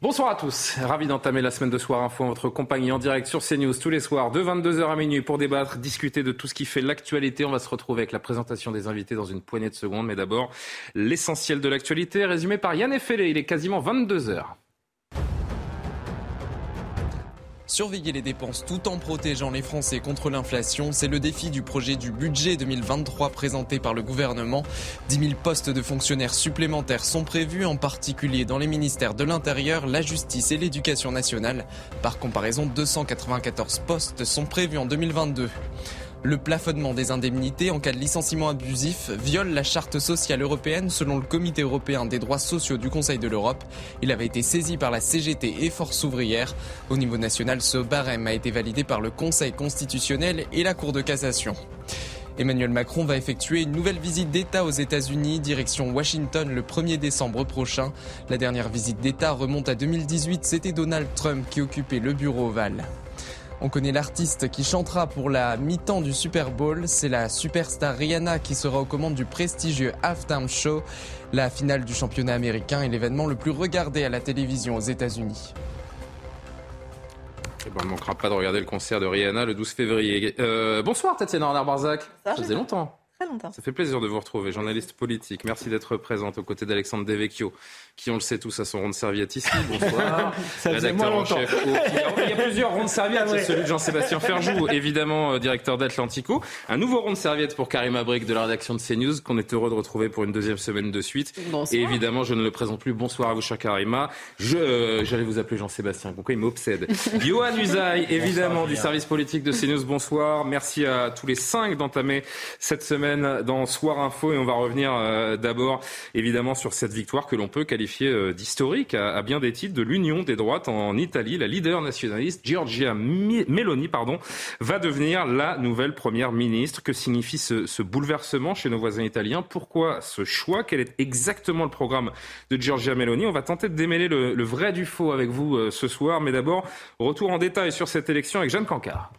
Bonsoir à tous, ravi d'entamer la semaine de Soir Info en votre compagnie en direct sur CNews tous les soirs de 22h à minuit pour débattre, discuter de tout ce qui fait l'actualité. On va se retrouver avec la présentation des invités dans une poignée de secondes, mais d'abord l'essentiel de l'actualité résumé par Yann Effelé. Il est quasiment 22h. Surveiller les dépenses tout en protégeant les Français contre l'inflation, c'est le défi du projet du budget 2023 présenté par le gouvernement. 10 000 postes de fonctionnaires supplémentaires sont prévus, en particulier dans les ministères de l'Intérieur, la Justice et l'Éducation nationale. Par comparaison, 294 postes sont prévus en 2022. Le plafonnement des indemnités en cas de licenciement abusif viole la charte sociale européenne selon le Comité européen des droits sociaux du Conseil de l'Europe. Il avait été saisi par la CGT et Force ouvrière. Au niveau national, ce barème a été validé par le Conseil constitutionnel et la Cour de cassation. Emmanuel Macron va effectuer une nouvelle visite d'État aux États-Unis, direction Washington le 1er décembre prochain. La dernière visite d'État remonte à 2018, c'était Donald Trump qui occupait le bureau ovale. On connaît l'artiste qui chantera pour la mi-temps du Super Bowl. C'est la superstar Rihanna qui sera aux commandes du prestigieux Halftime Show, la finale du championnat américain et l'événement le plus regardé à la télévision aux États-Unis. Eh ben, on ne manquera pas de regarder le concert de Rihanna le 12 février. Euh, bonsoir Tatiana Arnard-Barzac. Ça faisait longtemps. Très longtemps. Ça fait plaisir de vous retrouver, journaliste politique. Merci d'être présente aux côtés d'Alexandre Devecchio, qui, on le sait tous, a son rond de serviette ici. Bonsoir. Ça moins en chef. au- Il y a plusieurs ronds de serviette. Ouais. Celui de Jean-Sébastien Ferjou, évidemment, euh, directeur d'Atlantico. Un nouveau rond de serviette pour Karim Abric de la rédaction de CNews, qu'on est heureux de retrouver pour une deuxième semaine de suite. Bonsoir. Et évidemment, je ne le présente plus. Bonsoir à vous, cher Karima. Je, euh, j'allais vous appeler Jean-Sébastien. Pourquoi il m'obsède Johan Usaï, évidemment, du service politique de CNews. Bonsoir. Merci à tous les cinq d'entamer cette semaine dans Soir Info. Et on va revenir euh, d'abord, évidemment, sur cette victoire que l'on peut qualifier euh, d'historique à, bien des titres de l'Union des droites en Italie. La leader nationaliste, Giorgia Meloni, pardon, va devenir la nouvelle première ministre. Que signifie ce, bouleversement chez nos voisins italiens? Pourquoi ce choix? Quel est exactement le programme de Giorgia Meloni? On va tenter de démêler le, le vrai du faux avec vous euh, ce soir. Mais d'abord, retour en détail sur cette élection avec Jeanne Cancard.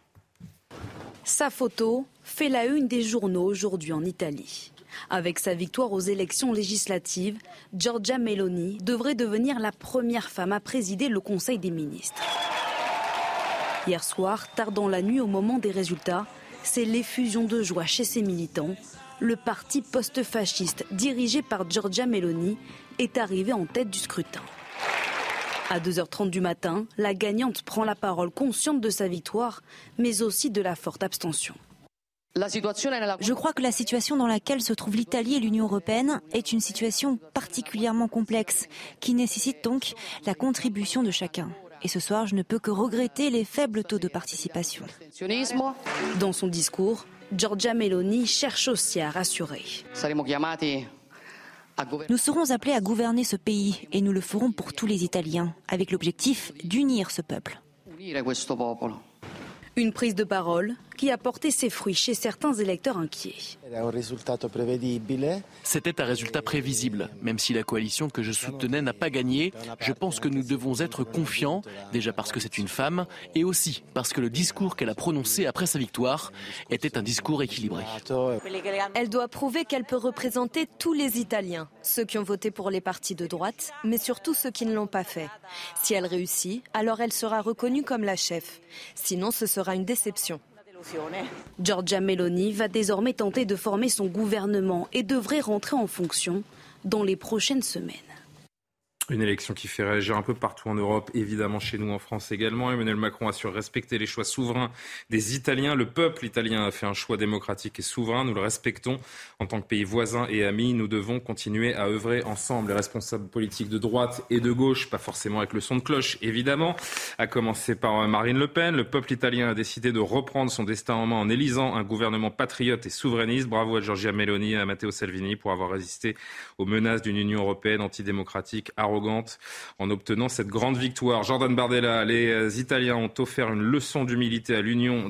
Sa photo fait la une des journaux aujourd'hui en Italie. Avec sa victoire aux élections législatives, Giorgia Meloni devrait devenir la première femme à présider le Conseil des ministres. Hier soir, tard dans la nuit au moment des résultats, c'est l'effusion de joie chez ses militants. Le parti post-fasciste dirigé par Giorgia Meloni est arrivé en tête du scrutin. À 2h30 du matin, la gagnante prend la parole consciente de sa victoire, mais aussi de la forte abstention. Je crois que la situation dans laquelle se trouve l'Italie et l'Union européenne est une situation particulièrement complexe, qui nécessite donc la contribution de chacun. Et ce soir, je ne peux que regretter les faibles taux de participation. Dans son discours, Giorgia Meloni cherche aussi à rassurer. Nous serons appelés à gouverner ce pays et nous le ferons pour tous les Italiens, avec l'objectif d'unir ce peuple. Une prise de parole qui a porté ses fruits chez certains électeurs inquiets. C'était un résultat prévisible. Même si la coalition que je soutenais n'a pas gagné, je pense que nous devons être confiants, déjà parce que c'est une femme, et aussi parce que le discours qu'elle a prononcé après sa victoire était un discours équilibré. Elle doit prouver qu'elle peut représenter tous les Italiens, ceux qui ont voté pour les partis de droite, mais surtout ceux qui ne l'ont pas fait. Si elle réussit, alors elle sera reconnue comme la chef. Sinon, ce sera une déception. Giorgia Meloni va désormais tenter de former son gouvernement et devrait rentrer en fonction dans les prochaines semaines. Une élection qui fait réagir un peu partout en Europe, évidemment chez nous en France également. Emmanuel Macron assure respecter les choix souverains des Italiens. Le peuple italien a fait un choix démocratique et souverain. Nous le respectons. En tant que pays voisin et ami, nous devons continuer à œuvrer ensemble. Les responsables politiques de droite et de gauche, pas forcément avec le son de cloche, évidemment, à commencer par Marine Le Pen. Le peuple italien a décidé de reprendre son destin en main en élisant un gouvernement patriote et souverainiste. Bravo à Giorgia Meloni et à Matteo Salvini pour avoir résisté aux menaces d'une Union européenne antidémocratique, en obtenant cette grande victoire. Jordan Bardella, les Italiens ont offert une leçon d'humilité à l'Union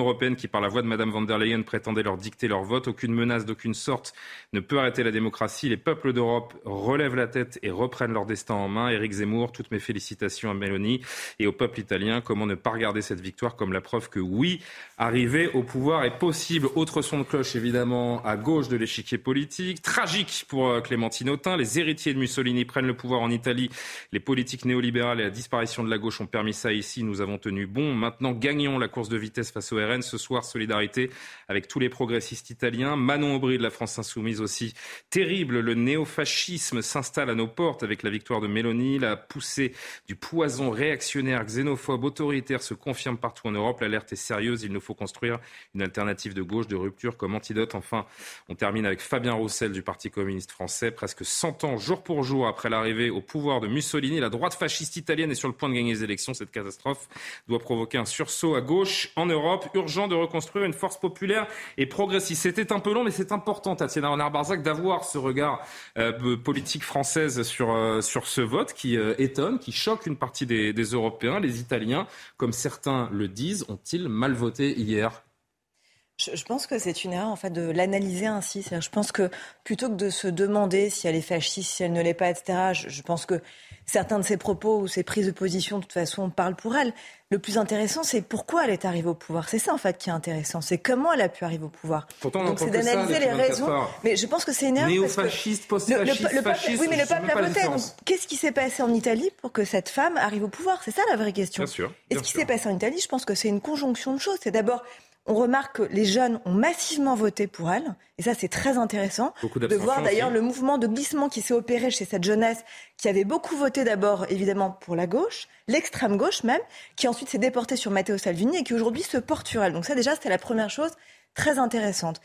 européenne qui, par la voix de Mme von der Leyen, prétendait leur dicter leur vote. Aucune menace d'aucune sorte ne peut arrêter la démocratie. Les peuples d'Europe relèvent la tête et reprennent leur destin en main. Éric Zemmour, toutes mes félicitations à Meloni et au peuple italien. Comment ne pas regarder cette victoire comme la preuve que oui, arriver au pouvoir est possible. Autre son de cloche, évidemment, à gauche de l'échiquier politique. Tragique pour euh, Clémentine Autain. Les héritiers de Mussolini prennent le pouvoir en Italie. Les politiques néolibérales et la disparition de la gauche ont permis ça ici. Nous avons tenu bon. Maintenant, gagnons la course de vitesse face au RN. Ce soir, solidarité avec tous les progressistes italiens. Manon Aubry de la France Insoumise aussi. Terrible, le néofascisme s'installe à nos portes avec la victoire de Mélanie. La poussée du poison réactionnaire, xénophobe, autoritaire se confirme partout en Europe. L'alerte est sérieuse. Il nous faut construire une alternative de gauche, de rupture comme antidote. Enfin, on termine avec Fabien Roussel du Parti communiste français. Presque 100 ans, jour pour jour, après l'arrivée au pouvoir de Mussolini. La droite fasciste italienne est sur le point de gagner les élections. Cette catastrophe doit provoquer un sursaut à gauche en Europe. Urgent de reconstruire une force populaire et progressiste. C'était un peu long, mais c'est important, Tatiana Renard-Barzac, d'avoir ce regard euh, politique française sur, euh, sur ce vote qui euh, étonne, qui choque une partie des, des Européens. Les Italiens, comme certains le disent, ont-ils mal voté hier? Je, pense que c'est une erreur en fait de l'analyser ainsi. Je pense que plutôt que de se demander si elle est fasciste, si elle ne l'est pas, etc. Je, pense que certains de ses propos ou ses prises de position, de toute façon, parlent pour elle. Le plus intéressant, c'est pourquoi elle est arrivée au pouvoir. C'est ça en fait qui est intéressant. C'est comment elle a pu arriver au pouvoir. Pourtant, Donc c'est d'analyser les raisons. Mais je pense que c'est une erreur. Néo-fasciste, post-fasciste, fasciste. Oui, mais le peuple a voté. Qu'est-ce qui s'est passé en Italie pour que cette femme arrive au pouvoir? C'est ça la vraie question. Bien sûr. Et ce qui s'est passé en Italie, je pense que c'est une conjonction de choses. C'est d'abord on remarque que les jeunes ont massivement voté pour elle. Et ça, c'est très intéressant de voir d'ailleurs le mouvement de glissement qui s'est opéré chez cette jeunesse qui avait beaucoup voté d'abord, évidemment, pour la gauche, l'extrême gauche même, qui ensuite s'est déporté sur Matteo Salvini et qui aujourd'hui se porte sur elle. Donc ça, déjà, c'était la première chose très intéressante.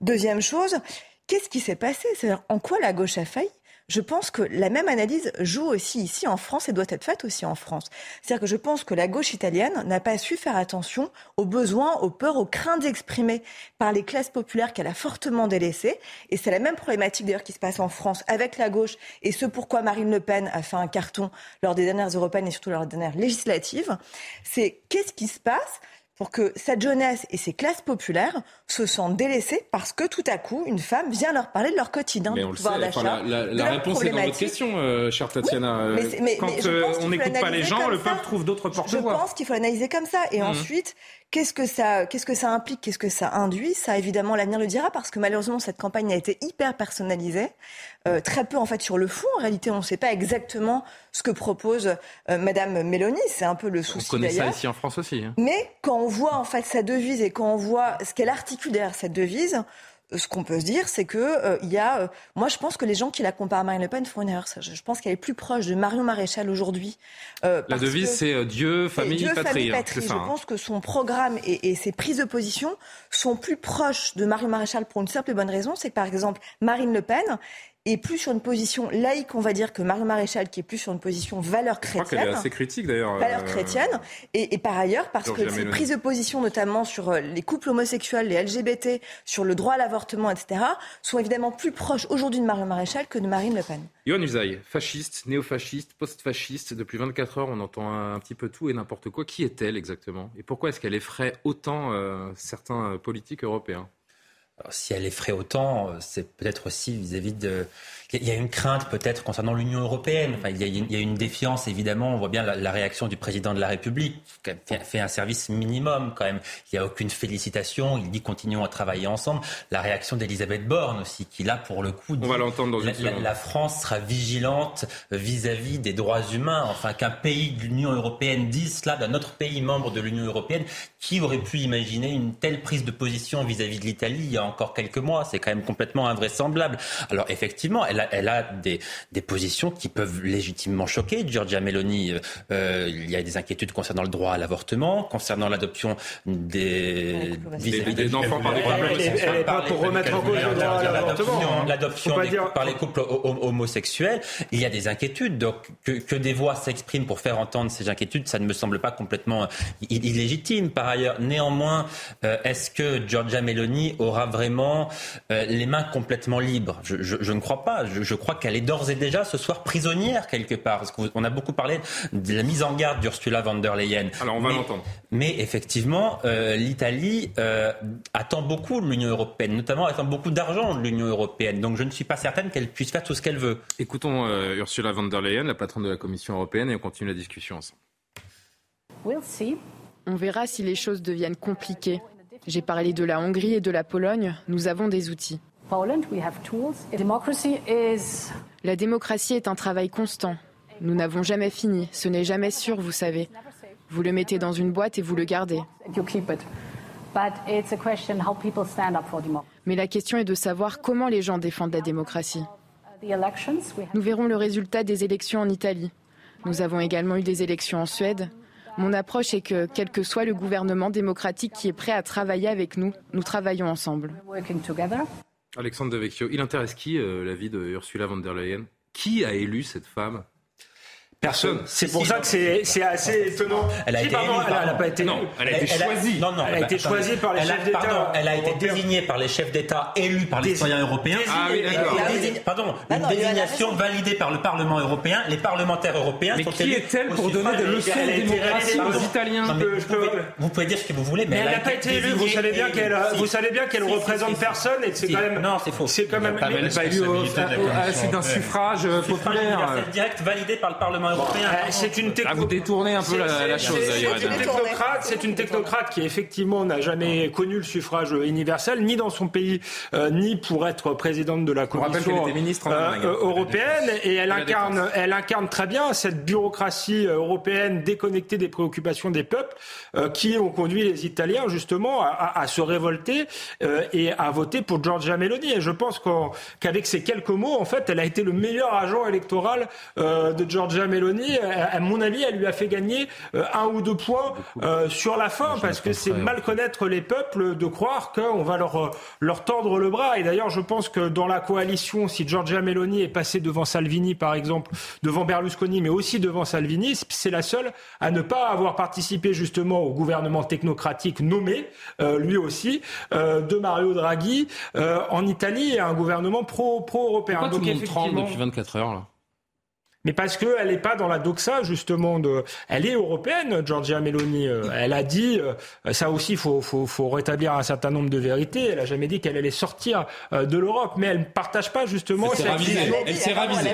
Deuxième chose, qu'est-ce qui s'est passé? C'est-à-dire, en quoi la gauche a failli? Je pense que la même analyse joue aussi ici en France et doit être faite aussi en France. C'est-à-dire que je pense que la gauche italienne n'a pas su faire attention aux besoins, aux peurs, aux craintes exprimées par les classes populaires qu'elle a fortement délaissées. Et c'est la même problématique d'ailleurs qui se passe en France avec la gauche et ce pourquoi Marine Le Pen a fait un carton lors des dernières européennes et surtout lors des dernières législatives. C'est qu'est-ce qui se passe pour que cette jeunesse et ces classes populaires se sentent délaissées parce que tout à coup, une femme vient leur parler de leur quotidien, de pouvoir d'achat. la, réponse est dans votre question, euh, chère Tatiana. mais, Quand euh, on n'écoute pas les gens, le peuple trouve d'autres porte-voix. Je pense qu'il faut analyser comme ça. Et mmh. ensuite, Qu'est-ce que ça, qu'est-ce que ça implique, qu'est-ce que ça induit? Ça, évidemment, l'avenir le dira parce que malheureusement, cette campagne a été hyper personnalisée, euh, très peu en fait sur le fond. En réalité, on ne sait pas exactement ce que propose euh, Madame Mélanie. C'est un peu le souci. On connaît ça ici en France aussi. Hein. Mais quand on voit en fait sa devise et quand on voit ce qu'elle articule derrière cette devise, ce qu'on peut se dire, c'est que euh, il y a. Euh, moi, je pense que les gens qui la comparent à Marine Le Pen font une erreur. Je, pense qu'elle est plus proche de Marion Maréchal aujourd'hui. Euh, la devise, c'est Dieu, famille, Dieu, patrie. Famille, patrie. je hein. pense que son programme et, et, ses prises de position sont plus proches de Marion Maréchal pour une simple et bonne raison, c'est que par exemple Marine LePen est plus sur une position laïque, on va dire, que Marie Maréchal, qui est plus sur une position valeur chrétienne. Je crois qu'elle est assez critique d'ailleurs. Valeur euh, chrétienne. Et, et, par ailleurs, parce que ses prises de position, notamment sur euh, les couples homosexuels, les LGBT, sur le droit à l'avortement, etc., sont évidemment plus proches aujourd'hui de Marie Maréchal que de Marine Le Pen. Yohann Usaï, fasciste, néofasciste, post-fasciste, depuis 24 heures, on entend un, petit peu tout et n'importe quoi. Qui est-elle exactement? Et pourquoi est-ce qu'elle effraie autant euh, certains politiques européens? Si elle effraie autant, euh, c'est peut-être aussi vis-à-vis de il y a une crainte peut-être concernant l'Union européenne. Enfin, il, y a, une défiance, évidemment. On voit bien la, réaction du président de la République, qui fait, un service minimum quand même. Il n'y a aucune félicitation. Il dit continuons à travailler ensemble. La réaction d'Elisabeth Borne aussi, qui là, pour le coup, On va l'entendre dans la, la, France sera vigilante vis-à-vis des droits humains. Enfin, qu'un pays de l'Union européenne dise cela d'un autre pays membre de l'Union européenne, qui aurait pu imaginer une telle prise de position vis-à-vis -vis de l'Italie il y a encore quelques mois C'est quand même complètement invraisemblable. Alors effectivement, elle a, elle a des, des, positions qui peuvent légitimement choquer. Giorgia Meloni, euh, euh, il y a des inquiétudes concernant le droit à l'avortement, concernant l'adoption des, des, enfants par des couples Elle n'est pas pour remettre en cause le droit à l'avortement. L'adoption par les couples homosexuels. Il y a des inquiétudes. Donc, que, que des voix s'expriment pour faire entendre ces inquiétudes, ça ne me semble pas complètement illégitime. Par ailleurs, néanmoins, est-ce que Giorgia Meloni aura vraiment les mains complètement libres? Je, je, je, ne crois pas. Je, je crois qu'elle est d'ores et déjà ce soir prisonnière quelque part. Parce qu'on a beaucoup parlé de la mise en garde d'Ursula von der Leyen. Alors on va l'entendre. Mais effectivement, euh, l'Italie euh, attend beaucoup de l'Union européenne, notamment attend beaucoup d'argent de l'Union européenne. Donc je ne suis pas certaine qu'elle puisse faire tout ce qu'elle veut. Écoutons euh, Ursula von der Leyen, la patronne de la Commission européenne, et on continue la discussion ensemble. We'll see. On verra si les choses deviennent compliquées. J'ai parlé de la Hongrie et de la Pologne. Nous avons des outils. La démocratie est un travail constant. Nous n'avons jamais fini. Ce n'est jamais sûr, vous savez. Vous le mettez dans une boîte et vous le gardez. Mais la question est de savoir comment les gens défendent la démocratie. Nous verrons le résultat des élections en Italie. Nous avons également eu des élections en Suède. Mon approche est que, quel que soit le gouvernement démocratique qui est prêt à travailler avec nous, nous travaillons ensemble. Alexandre Devecchio, il intéresse qui euh, la vie de Ursula von der Leyen? Qui a élu cette femme? Personne. C'est pour ça que c'est assez étonnant. Elle a été pardon, elle, n'a pas été non, elle a été choisie. Non, non, elle a été choisie par les chefs d'État. Elle a été désignée par les chefs d'État élus par les citoyens européens. Ah oui, d'accord. Pardon, ah une désignation validée par le Parlement européen. Les parlementaires européens. Mais qui est-elle pour donner des leçons de démocratie aux Italiens Vous pouvez dire ce que vous voulez, mais elle n'a pas été élue. Vous savez bien qu'elle, vous savez bien qu'elle représente personne et c'est quand même. Non, c'est faux. C'est quand même. Elle n'est pas élue C'est d'un suffrage populaire. direct validé par le Parlement européen. C'est une technocrate. vous détournez un peu la, chose. C'est une technocrate. qui effectivement n'a jamais connu le suffrage universel, ni dans son pays, euh, ni pour être présidente de la Commission euh, européenne. Et elle incarne, elle incarne très bien cette bureaucratie euh, européenne déconnectée des préoccupations des peuples, qui ont conduit les Italiens justement à, à se révolter et à voter pour Giorgia Meloni. Et je pense qu'avec ces quelques mots, en fait, elle a été le meilleur agent électoral de Giorgia Meloni à mon avis, elle lui a fait gagner euh, un ou deux points euh, sur la fin, parce que c'est mal connaître les peuples de croire qu'on va leur, euh, leur tordre le bras. Et d'ailleurs, je pense que dans la coalition, si Giorgia Meloni est passée devant Salvini, par exemple, devant Berlusconi, mais aussi devant Salvini, c'est la seule à ne pas avoir participé justement au gouvernement technocratique nommé, lui aussi, de Mario Draghi en Italie, et un gouvernement pro-européen. Pro Donc, effectivement, depuis 24 heures là? Mais parce qu'elle n'est pas dans la doxa, justement. De... Elle est européenne, Giorgia Meloni. Euh, elle a dit, euh, ça aussi, il faut, faut, faut, rétablir un certain nombre de vérités. Elle a jamais dit qu'elle allait sortir euh, de l'Europe. Mais elle ne partage pas, justement, cette vision. Elle s'est ravisée.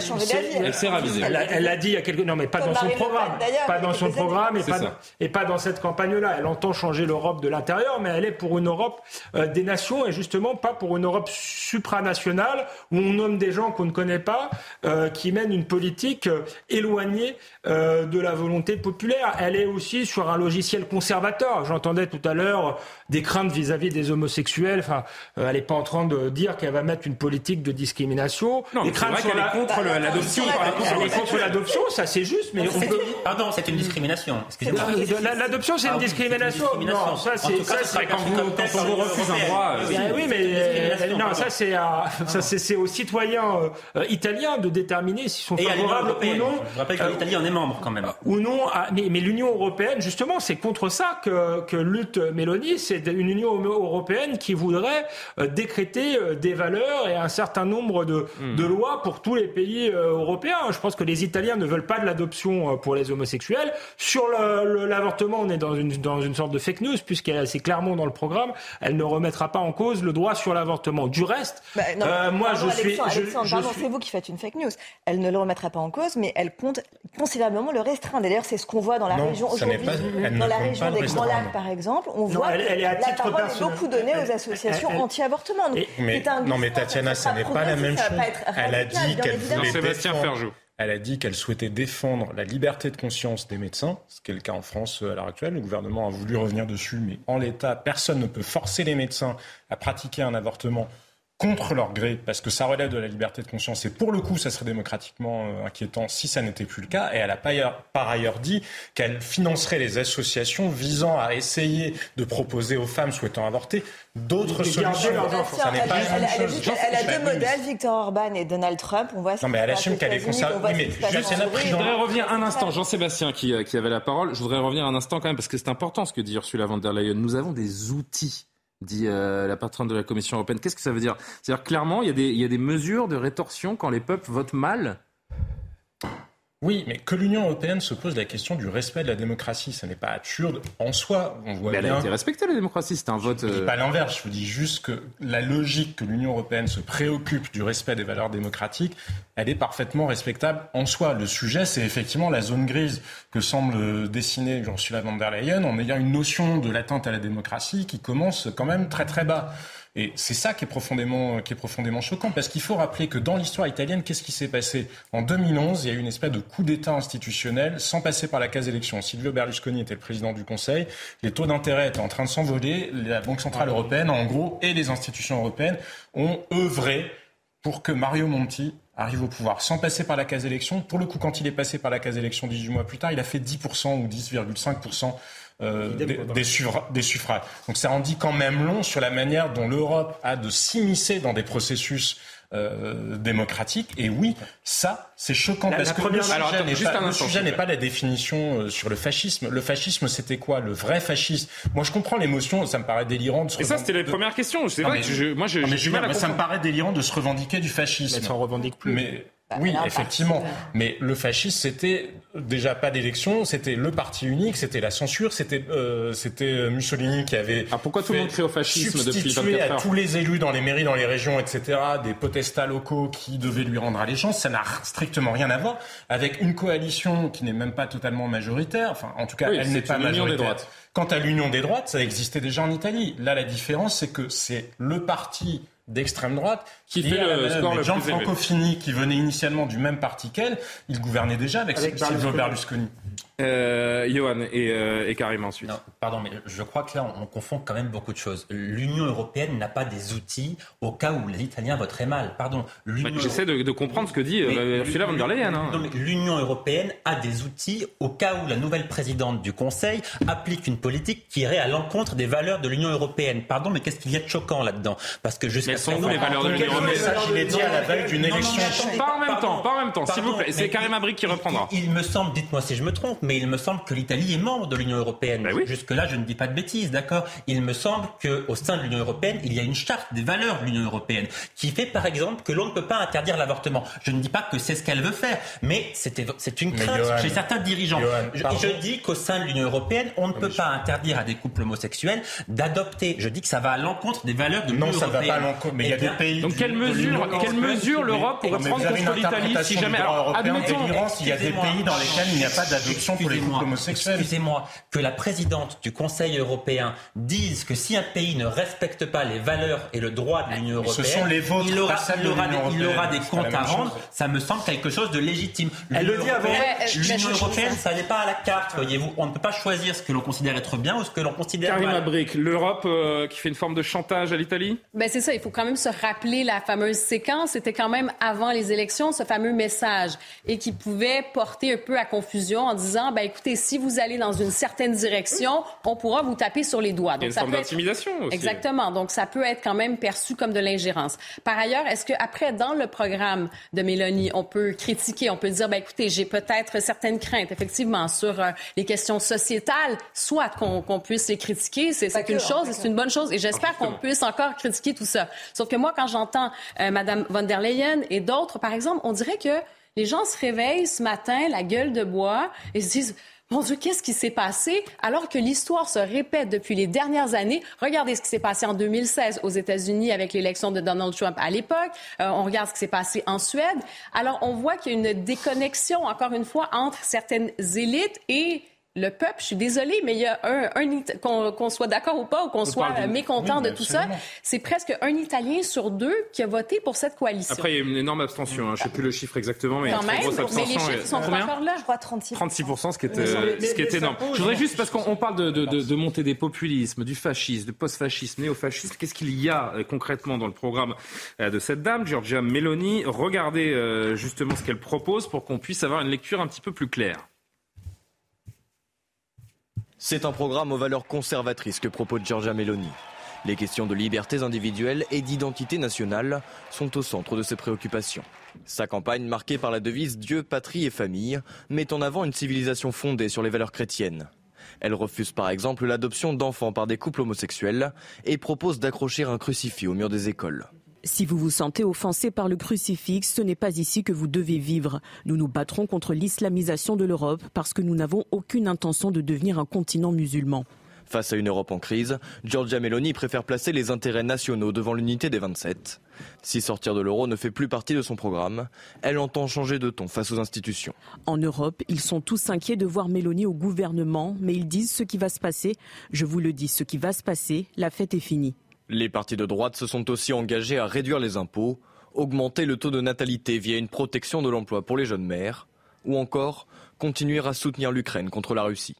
Elle s'est ravisée. Elle a dit il y a quelques... Non, mais pas dans son programme. Pas dans son programme et pas, dans, et pas dans cette campagne-là. Elle entend changer l'Europe de l'intérieur, mais elle est pour une Europe des nations et justement pas pour une Europe supranationale où on nomme des gens qu'on ne connaît pas, qui mènent une politique euh, éloignée euh, de la volonté populaire. Elle est aussi sur un logiciel conservateur. J'entendais tout à l'heure des craintes vis-à-vis des homosexuels. Enfin, euh, elle n'est pas en train de dire qu'elle va mettre une politique de discrimination. Non, c'est vrai qu'elle est contre l'adoption. Elle est contre l'adoption, ça c'est juste, mais on peut... Pardon, c'est une discrimination. Excusez-moi. L'adoption, c'est une ah, discrimination. Non, ça c'est quand, on vous refuse un droit. Oui, mais non, ça c'est ça c'est aux citoyens italiens de déterminer s'ils sont favorables ou non. Je rappelle que l'Italie en est membre quand même. Ou non, mais, mais l'Union européenne, justement, c'est contre ça que, que lutte Mélanie. C'est une Union européenne qui voudrait euh, décréter euh, des valeurs et un certain nombre de, hmm. de lois pour tous les pays euh, européens. Je pense que les Italiens ne veulent pas de l'adoption pour les homosexuels. Sur l'avortement, on est dans une, dans une sorte de fake news, puisqu'elle c'est clairement dans le programme. Elle ne remettra pas en cause le droit sur l'avortement. Du reste, bah, moi, je suis. pardon, c'est vous qui faites une fake news. Elle ne le remettra pas en cause, mais elle compte considérablement le restreindre. D'ailleurs, c'est ce qu'on voit dans la région aujourd'hui. Dans la région des Grands Lacs, par exemple, on voit elle, elle est à la parole est beaucoup donnée aux associations anti-avortement. non, mais Tatiana, ce n'est pas la même chose. Elle a dit qu'elle voulait défendre... Elle a dit qu'elle souhaitait défendre la liberté de conscience des médecins, ce qui est le cas en France euh, à l'heure actuelle. Le gouvernement a voulu revenir dessus, mais en l'état, personne ne peut forcer les médecins à pratiquer un avortement contre leur gré, parce que ça relève de la liberté de conscience, et pour le coup, ça serait démocratiquement euh, inquiétant si ça n'était plus le cas. Et elle a par ailleurs dit qu'elle financerait les associations visant à essayer de proposer aux femmes souhaitant avorter d'autres solutions. Ça n'est pas elle, elle, a deux modèles, Victor Orban et Donald Trump. On voit non, mais elle assume qu'elle est conservatrice. je voudrais revenir un instant, Jean-Sébastien qui, euh, qui avait la parole, je voudrais revenir un instant quand même, parce que c'est important ce que dit Ursula von der Leyen. Nous avons des outils dit euh, la patronne de la Commission européenne. Qu'est-ce que ça veut dire? C'est-à-dire clairement, il y, a des, il y a des mesures de rétorsion quand les peuples votent mal oui, mais que l'Union européenne se pose la question du respect de la démocratie, ce n'est pas absurde en soi. On voit mais elle a été respectée, la démocratie, c'est un vote. Je ne dis pas l'inverse, je vous dis juste que la logique que l'Union européenne se préoccupe du respect des valeurs démocratiques, elle est parfaitement respectable en soi. Le sujet, c'est effectivement la zone grise que semble dessiner Jean-Sylvain von der Leyen en ayant une notion de l'atteinte à la démocratie qui commence quand même très très bas. Et c'est ça qui est profondément, qui est profondément choquant, parce qu'il faut rappeler que dans l'histoire italienne, qu'est-ce qui s'est passé? En 2011, il y a eu une espèce de coup d'État institutionnel sans passer par la case élection. Silvio Berlusconi était le président du Conseil, les taux d'intérêt étaient en train de s'envoler, la Banque Centrale Européenne, en gros, et les institutions européennes ont œuvré pour que Mario Monti arrive au pouvoir sans passer par la case élection. Pour le coup, quand il est passé par la case élection 18 mois plus tard, il a fait 10% ou 10,5% euh, des, des, suffrages. Donc ça en dit quand même long sur la manière dont l'Europe a de s'immiscer dans des processus euh, démocratiques. Et oui, ça, c'est choquant parce que le sujet n'est pas, la définition euh, sur le fascisme. Le fascisme, c'était quoi Le vrai fascisme? Moi, je comprends l'émotion, ça me paraît délirant de se Et ça, c'était les premières questions. C'est vrai que moi, je, mais, ça me paraît délirant de se revendiquer du fascisme. Mais ça en revendique plus. Mais oui, effectivement. Mais le fascisme, c'était déjà pas d'élection, c'était le parti unique, c'était la censure, c'était euh, c'était Mussolini qui avait. Ah, pourquoi tout le monde crie au fascisme depuis 24 heures à tous les élus dans les mairies, dans les régions, etc., des potestats locaux qui devaient lui rendre allégeance. Ça n'a strictement rien à voir avec une coalition qui n'est même pas totalement majoritaire. Enfin, en tout cas, elle n'est pas majoritaire. Quant à l'union des droites, ça existait déjà en Italie. Là, la différence, c'est que c'est le parti d'extrême droite qui fait le score le Jean Franco Fini qui venait initialement du même parti qu'elle, il gouvernait déjà avec, avec Silvio Berlusconi. Euh, Johan et, euh, et Karim ensuite. pardon, mais je crois que là, on, confond quand même beaucoup de choses. L'Union européenne n'a pas des outils au cas où les Italiens voteraient mal. Pardon. J'essaie de, comprendre ce que dit euh, Ursula von der Leyen. Hein. L'Union européenne a des outils au cas où la nouvelle présidente du Conseil applique une politique qui irait à l'encontre des valeurs de l'Union européenne. Pardon, mais qu'est-ce qu'il y a de choquant là-dedans? Parce que jusqu'à sont où les valeurs de l'Union européenne? Il est dit à la veille d'une élection. Pas en même temps, pas en même temps, s'il vous plaît. C'est Karim Abrik qui reprendra. Il me semble, dites-moi si je me trompe, mais il me semble que l'Italie est membre de l'Union européenne. Ben Jusque-là, je ne dis pas de bêtises, d'accord? Il me semble qu'au sein de l'Union européenne, il y a une charte des valeurs de l'Union européenne qui fait, par exemple, que l'on ne peut pas interdire l'avortement. Je ne dis pas que c'est ce qu'elle veut faire, mais c'est une crainte chez certains dirigeants. je dis qu'au sein de l'Union européenne, on ne peut pas interdire à des couples homosexuels d'adopter. Je dis que ça va à l'encontre des valeurs de l'Union européenne. Non, ça va pas à l'encontre. Mais il y a eh des pays. Donc, quelle mesure, quelle mesure l'Europe pourrait prendre contre l'Italie si jamais. il y a des pays dans lesquels il n'y a pas d'adoption Excusez-moi, que la présidente du Conseil européen dise que si un pays ne respecte pas les valeurs et le droit de l'Union européenne, Ce sont les vôtres, il, aura, il, aura, des comptes à rendre. Ça me semble quelque chose de légitime. Elle le dit avant. L'Union européenne, ça n'est pas à la carte, voyez-vous. On ne peut pas choisir ce que l'on considère être bien ou ce que l'on considère Karim mal. Abric, l'Europe euh, qui fait une forme de chantage à l'Italie? Ben C'est ça, il faut quand même se rappeler la fameuse séquence. C'était quand même avant les élections, ce fameux message, et qui pouvait porter un peu à confusion en disant, ben écoutez, si vous allez dans une certaine direction, on pourra vous taper sur les doigts. Donc, Il y a une forme d'intimidation aussi. Exactement. Donc, ça peut être quand même perçu comme de l'ingérence. Par ailleurs, est-ce qu'après, dans le programme de Mélanie, on peut critiquer, on peut dire, ben, écoutez, j'ai peut-être certaines craintes, effectivement, sur euh, les questions sociétales, soit qu'on puisse les critiquer, c'est une chose, c'est une bonne chose, et j'espère qu'on puisse encore critiquer tout ça. Sauf que moi, quand j'entends euh, Mme von der Leyen et d'autres, par exemple, on dirait que les gens se réveillent ce matin, la gueule de bois, et se disent mon Dieu, qu'est-ce qui s'est passé? Alors que l'histoire se répète depuis les dernières années? Regardez ce qui s'est passé en 2016 aux États-Unis avec l'élection de Donald Trump à l'époque. Euh, on regarde ce qui s'est passé en Suède. Alors, on voit qu'il y a une déconnexion, encore une fois, entre certaines élites et le peuple, je suis désolée, mais il y a un, qu'on soit d'accord ou pas, ou qu'on soit mécontent de tout ça, c'est presque un Italien sur deux qui a voté pour cette coalition. Après, il y a une énorme abstention. Hein. Je ne sais plus le chiffre exactement, mais il y a une très grosse abstention. Mais les chiffres sont pas encore là. Je crois 36. 36 ce qui est, ce qui est énorme. Je voudrais juste, parce qu'on parle de, de, de, de montée des populismes, du fascisme, du post-fascisme, néo-fascisme, qu'est-ce qu'il y a euh, concrètement dans le programme euh, de cette dame, Giorgia Meloni? Regardez euh, justement ce qu'elle propose pour qu'on puisse avoir une lecture un petit peu plus claire. C'est un programme aux valeurs conservatrices que propose Giorgia Meloni. Les questions de libertés individuelles et d'identité nationale sont au centre de ses préoccupations. Sa campagne, marquée par la devise Dieu, patrie et famille, met en avant une civilisation fondée sur les valeurs chrétiennes. Elle refuse par exemple l'adoption d'enfants par des couples homosexuels et propose d'accrocher un crucifix au mur des écoles. Si vous vous sentez offensé par le crucifix, ce n'est pas ici que vous devez vivre. Nous nous battrons contre l'islamisation de l'Europe parce que nous n'avons aucune intention de devenir un continent musulman. Face à une Europe en crise, Giorgia Meloni préfère placer les intérêts nationaux devant l'unité des 27. Si sortir de l'euro ne fait plus partie de son programme, elle entend changer de ton face aux institutions. En Europe, ils sont tous inquiets de voir Meloni au gouvernement, mais ils disent ce qui va se passer. Je vous le dis, ce qui va se passer, la fête est finie. Les partis de droite se sont aussi engagés à réduire les impôts, augmenter le taux de natalité via une protection de l'emploi pour les jeunes mères, ou encore continuer à soutenir l'Ukraine contre la Russie.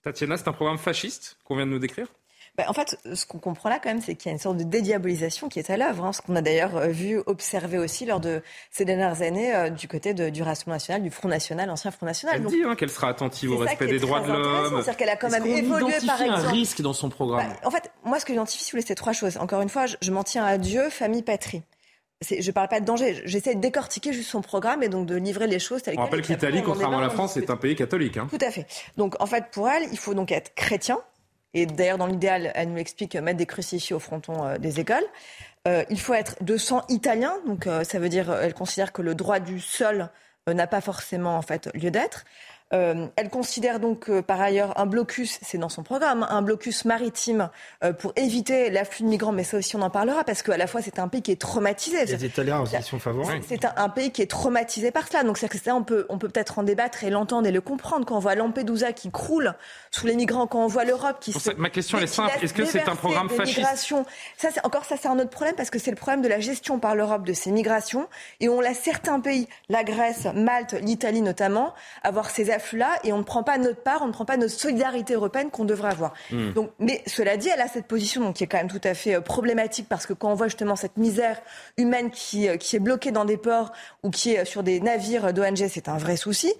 Tatiana, c'est un programme fasciste qu'on vient de nous décrire? Bah, en fait, ce qu'on comprend là, quand même, c'est qu'il y a une sorte de dédiabolisation qui est à l'œuvre. Hein, ce qu'on a d'ailleurs euh, vu, observé aussi lors de ces dernières années euh, du côté du Rassemblement national, du Front national, ancien Front national. Elle dit hein, qu'elle sera attentive au respect des droits de l'homme. C'est-à-dire qu'elle a quand même évolué, par exemple. un risque dans son programme bah, En fait, moi, ce que j'identifie, si vous voulez, c'est trois choses. Encore une fois, je, m'en tiens à Dieu, famille, patrie. Je ne parle pas de danger, j'essaie de décortiquer juste son programme et donc de livrer les choses. On rappelle que l'Italie, contrairement à la France, est un pays catholique. Hein. Tout à fait. Donc en fait, pour elle, il faut donc être chrétien, et d'ailleurs, dans l'idéal, elle nous explique mettre des crucifix au fronton euh, des écoles. Euh, il faut être de sang italien, donc euh, ça veut dire, elle considère que le droit du sol n'a pas forcément en fait lieu d'être. Euh, elle considère donc par ailleurs un blocus, c'est dans son programme, un blocus maritime euh, pour éviter l'afflux de migrants, mais ça aussi on en parlera parce qu'à la fois c'est un pays qui est traumatisé. Les Italiens aussi sont favorables. C'est un, pays qui est traumatisé par cela. Donc c'est que ça on peut on peut peut-être en débattre et l'entendre et le comprendre quand on voit Lampedusa qui croule sous les migrants, quand on voit l'Europe qui se ma question est simple. Est-ce que c'est un programme fasciste Ça c'est encore ça c'est un autre problème parce que c'est le problème de la gestion par l'Europe de ces migrations et on l'a certains pays, la Grèce, Malte, l'Italie notamment, avoir ces afflux-là et on ne prend pas notre part, on ne prend pas notre solidarité européenne qu'on devrait avoir. Hmm. Donc, mais cela dit, elle a cette position donc, qui est quand même tout à fait euh, problématique parce que quand on voit justement cette misère humaine qui, euh, qui est bloquée dans des ports ou qui est sur des navires d'ONG, c'est un vrai souci.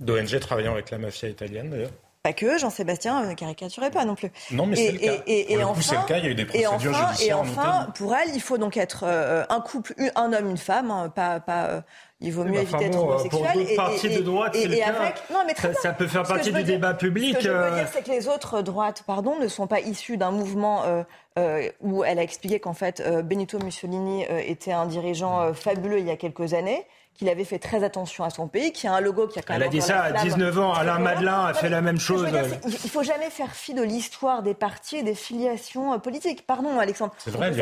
D'ONG travaillant avec la mafia italienne d'ailleurs pas que, Jean-Sébastien, ne caricaturez pas non plus. Non, mais c'est le cas. Et, et, enfin, le cas, il y a eu des procédures et enfin, Et enfin, pour elle, il faut donc être euh, un couple, un homme, une femme, hein, pas, pas il vaut mieux bah, éviter d'être homosexuel. Pour d'autres partis de droite, et, et avec... non, mais très ça, ça, peut faire partie du débat public. Ce que je veux dire, c'est que les autres droites, pardon, ne sont pas issues d'un mouvement euh, euh, où elle a expliqué qu'en fait euh, Benito Mussolini euh, était un dirigeant euh, fabuleux il y a quelques années qu'il avait fait très attention à son pays, qui a un logo qui a quand même. Elle a dit ça à 19 ans. Alain Madelin a fait la même chose. il ne faut jamais faire fi de l'histoire des partis et des filiations euh, politiques. Pardon, Alexandre. C'est vrai, il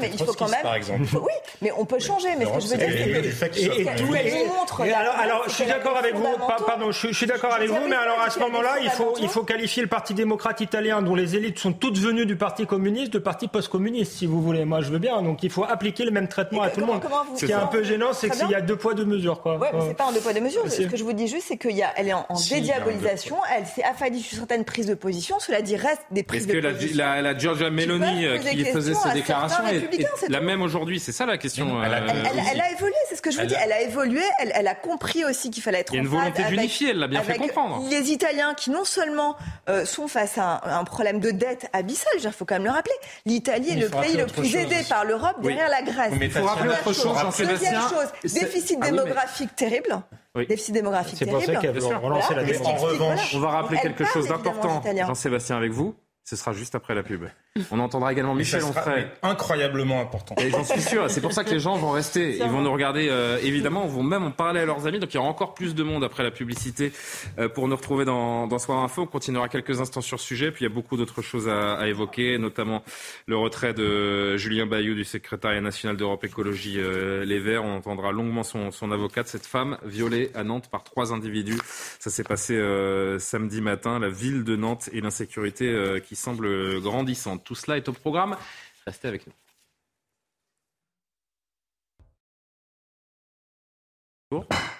mais il faut quand même. Par exemple. oui, mais on peut changer. Mais ce que je veux dire, c'est que. Et, tout montre. Alors, alors, je suis d'accord avec vous. Pardon, je suis d'accord avec vous, mais alors à ce moment-là, il faut, il faut qualifier le Parti démocrate italien, dont les élites sont toutes venues du Parti communiste, de parti post-communiste, si vous voulez. Moi, je veux bien. Donc, il faut appliquer le même traitement à tout le monde. Ce qui est un peu gênant, c'est qu'il y a deux poids deux mesures, quoi. Ouais, mais c'est pas un deux poids deux mesures. Ce que je vous dis juste, c'est qu'elle est en, dédiabolisation. Elle s'est affadie sur certaines prises de position. Cela dit, reste des prises de position. Est-ce que la, la, Giorgia Meloni euh, qui faisait ces déclarations est, la même aujourd'hui C'est ça la question. Elle, a, évolué, c'est ce que je vous dis. Elle a évolué. Elle, a compris aussi qu'il fallait être. Il y a une volonté d'unifier. Elle l'a bien fait comprendre. Les Italiens qui non seulement euh, sont face à un, problème de dette abyssale, il faut quand même le rappeler. L'Italie est le pays le plus aidé par l'Europe derrière la Grèce. Mais il faut rappeler autre chose, Deuxième chose, déficit ah démographique terrible. Oui. Déficit démographique terrible. C'est pour ça qu'elle veut relancer la En revanche, on va rappeler quelque chose d'important, Jean-Sébastien, avec vous Ce sera juste après la pub. On entendra également Michel Onfray. Incroyablement important. Et j'en suis sûr. C'est pour ça que les gens vont rester. Ils vont nous regarder, euh, évidemment. Ils vont même en parler à leurs amis. Donc il y aura encore plus de monde après la publicité euh, pour nous retrouver dans, dans Soir Info. On continuera quelques instants sur ce sujet. Puis il y a beaucoup d'autres choses à, à, évoquer, notamment le retrait de Julien Bayou du secrétariat national d'Europe Écologie euh, Les Verts. On entendra longuement son, son avocate, cette femme violée à Nantes par trois individus. Ça s'est passé euh, samedi matin. La ville de Nantes et l'insécurité qui semble grandissante. Tout cela est au programme. Restez avec nous.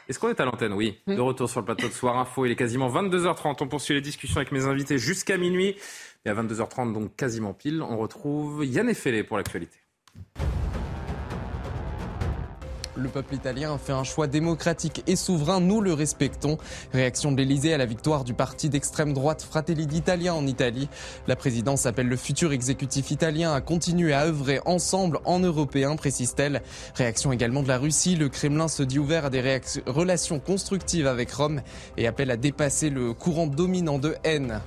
Est-ce qu'on est à l'antenne? Oui. De retour sur le plateau de Soir Info. Il est quasiment 22h30. On poursuit les discussions avec mes invités jusqu'à minuit. Et à 22h30, donc quasiment pile, on retrouve Yann Effelé pour l'actualité. Le peuple italien a fait un choix démocratique et souverain, nous le respectons. Réaction de l'Elysée à la victoire du parti d'extrême droite Fratelli d'Italia en Italie. La présidence appelle le futur exécutif italien à continuer à œuvrer ensemble en européen, précise-t-elle. Réaction également de la Russie. Le Kremlin se dit ouvert à des relations constructives avec Rome et appelle à dépasser le courant dominant de haine.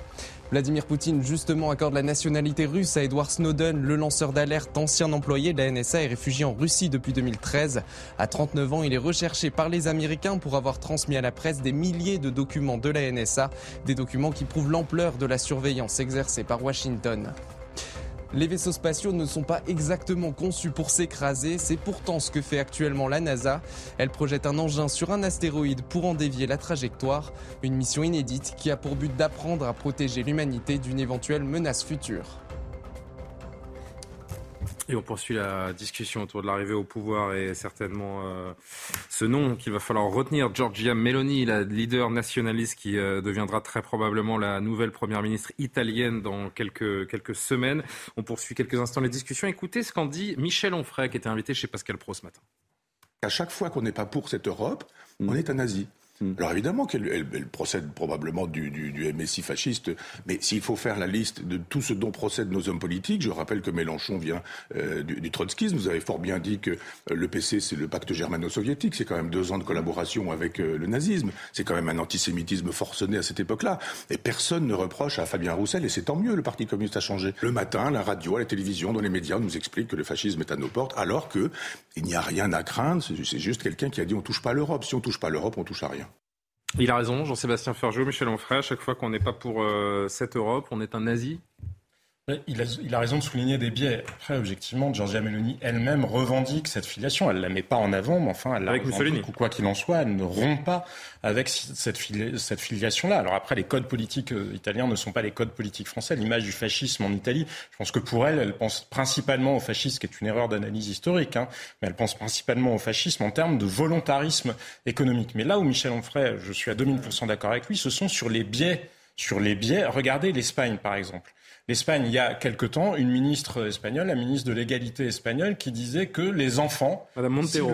Vladimir Poutine, justement, accorde la nationalité russe à Edward Snowden, le lanceur d'alerte, ancien employé de la NSA et réfugié en Russie depuis 2013. À 39 ans, il est recherché par les Américains pour avoir transmis à la presse des milliers de documents de la NSA, des documents qui prouvent l'ampleur de la surveillance exercée par Washington. Les vaisseaux spatiaux ne sont pas exactement conçus pour s'écraser, c'est pourtant ce que fait actuellement la NASA. Elle projette un engin sur un astéroïde pour en dévier la trajectoire, une mission inédite qui a pour but d'apprendre à protéger l'humanité d'une éventuelle menace future. Et on poursuit la discussion autour de l'arrivée au pouvoir et certainement euh, ce nom qu'il va falloir retenir, Giorgia Meloni, la leader nationaliste qui euh, deviendra très probablement la nouvelle première ministre italienne dans quelques, quelques semaines. On poursuit quelques instants les discussions. Écoutez ce qu'en dit Michel Onfray qui était invité chez Pascal Pro ce matin. À chaque fois qu'on n'est pas pour cette Europe, on est un nazi. Hmm. Alors évidemment qu'elle procède probablement du, du, MSI fasciste, mais s'il faut faire la liste de tout ce dont procèdent nos hommes politiques, je rappelle que Mélenchon vient euh, du, trotskisme. Vous avez fort bien dit que euh, le PC, c'est le pacte germano-soviétique. C'est quand même deux ans de collaboration avec euh, le nazisme. C'est quand même un antisémitisme forcené à cette époque-là. Et personne ne reproche à Fabien Roussel, et c'est tant mieux, le Parti communiste a changé. Le matin, la radio, la télévision, dans les médias, nous explique que le fascisme est à nos portes, alors que il n'y a rien à craindre. C'est juste quelqu'un qui a dit on touche pas l'Europe. Si on touche pas l'Europe, on touche à rien. Il a raison, Jean-Sébastien Ferjou, Michel Onfray, à chaque fois qu'on n'est pas pour euh, cette Europe, on est un nazi il a, il a, raison de souligner des biais. Après, objectivement, Giorgia Meloni elle-même revendique cette filiation. Elle ne la met pas en avant, mais enfin, elle la avec revendique, ou quoi qu'il en soit, elle ne rompt pas avec cette, cette filiation-là. Alors après, les codes politiques euh, italiens ne sont pas les codes politiques français. L'image du fascisme en Italie, je pense que pour elle, elle pense principalement au fascisme, qui est une erreur d'analyse historique, hein, mais elle pense principalement au fascisme en termes de volontarisme économique. Mais là où Michel Onfray, je suis à 2000% d'accord avec lui, ce sont sur les biais. Sur les biais, regardez l'Espagne par exemple. L'Espagne, il y a quelque temps, une ministre espagnole, la ministre de l'égalité espagnole, qui disait que les enfants... Madame Montero.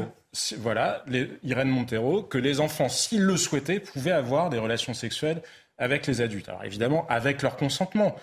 voilà, Irène Montero, que les enfants, s'ils le souhaitaient, pouvaient avoir des relations sexuelles avec les adultes. Alors évidemment, avec leur consentement.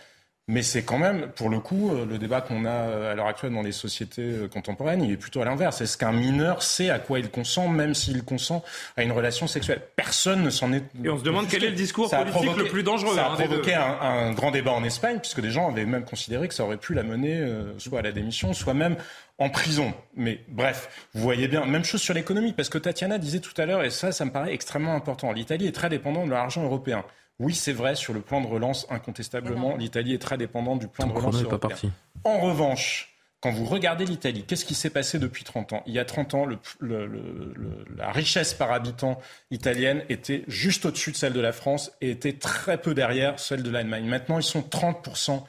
Mais c'est quand même, pour le coup, euh, le débat qu'on a euh, à l'heure actuelle dans les sociétés euh, contemporaines, il est plutôt à l'inverse. Est-ce qu'un mineur sait à quoi il consent, même s'il consent à une relation sexuelle? Personne ne s'en est. Et on se demande quel est le discours politique le plus dangereux. Ça a hein, provoqué un, grand débat en Espagne, puisque des gens avaient même considéré que ça aurait pu la mener soit à la démission, soit même en prison. Mais bref, vous voyez bien, même chose sur l'économie, parce que Tatiana disait tout à l'heure, et ça, ça me paraît extrêmement important, l'Italie est très dépendante de l'argent européen. Oui, c'est vrai, sur le plan de relance, incontestablement, l'Italie est très dépendante du plan de relance européen. En revanche, quand vous regardez l'Italie, qu'est-ce qui s'est passé depuis 30 ans? Il y a 30 ans, la richesse par habitant italienne était juste au-dessus de celle de la France et était très peu derrière celle de l'Allemagne. Maintenant, ils sont 30%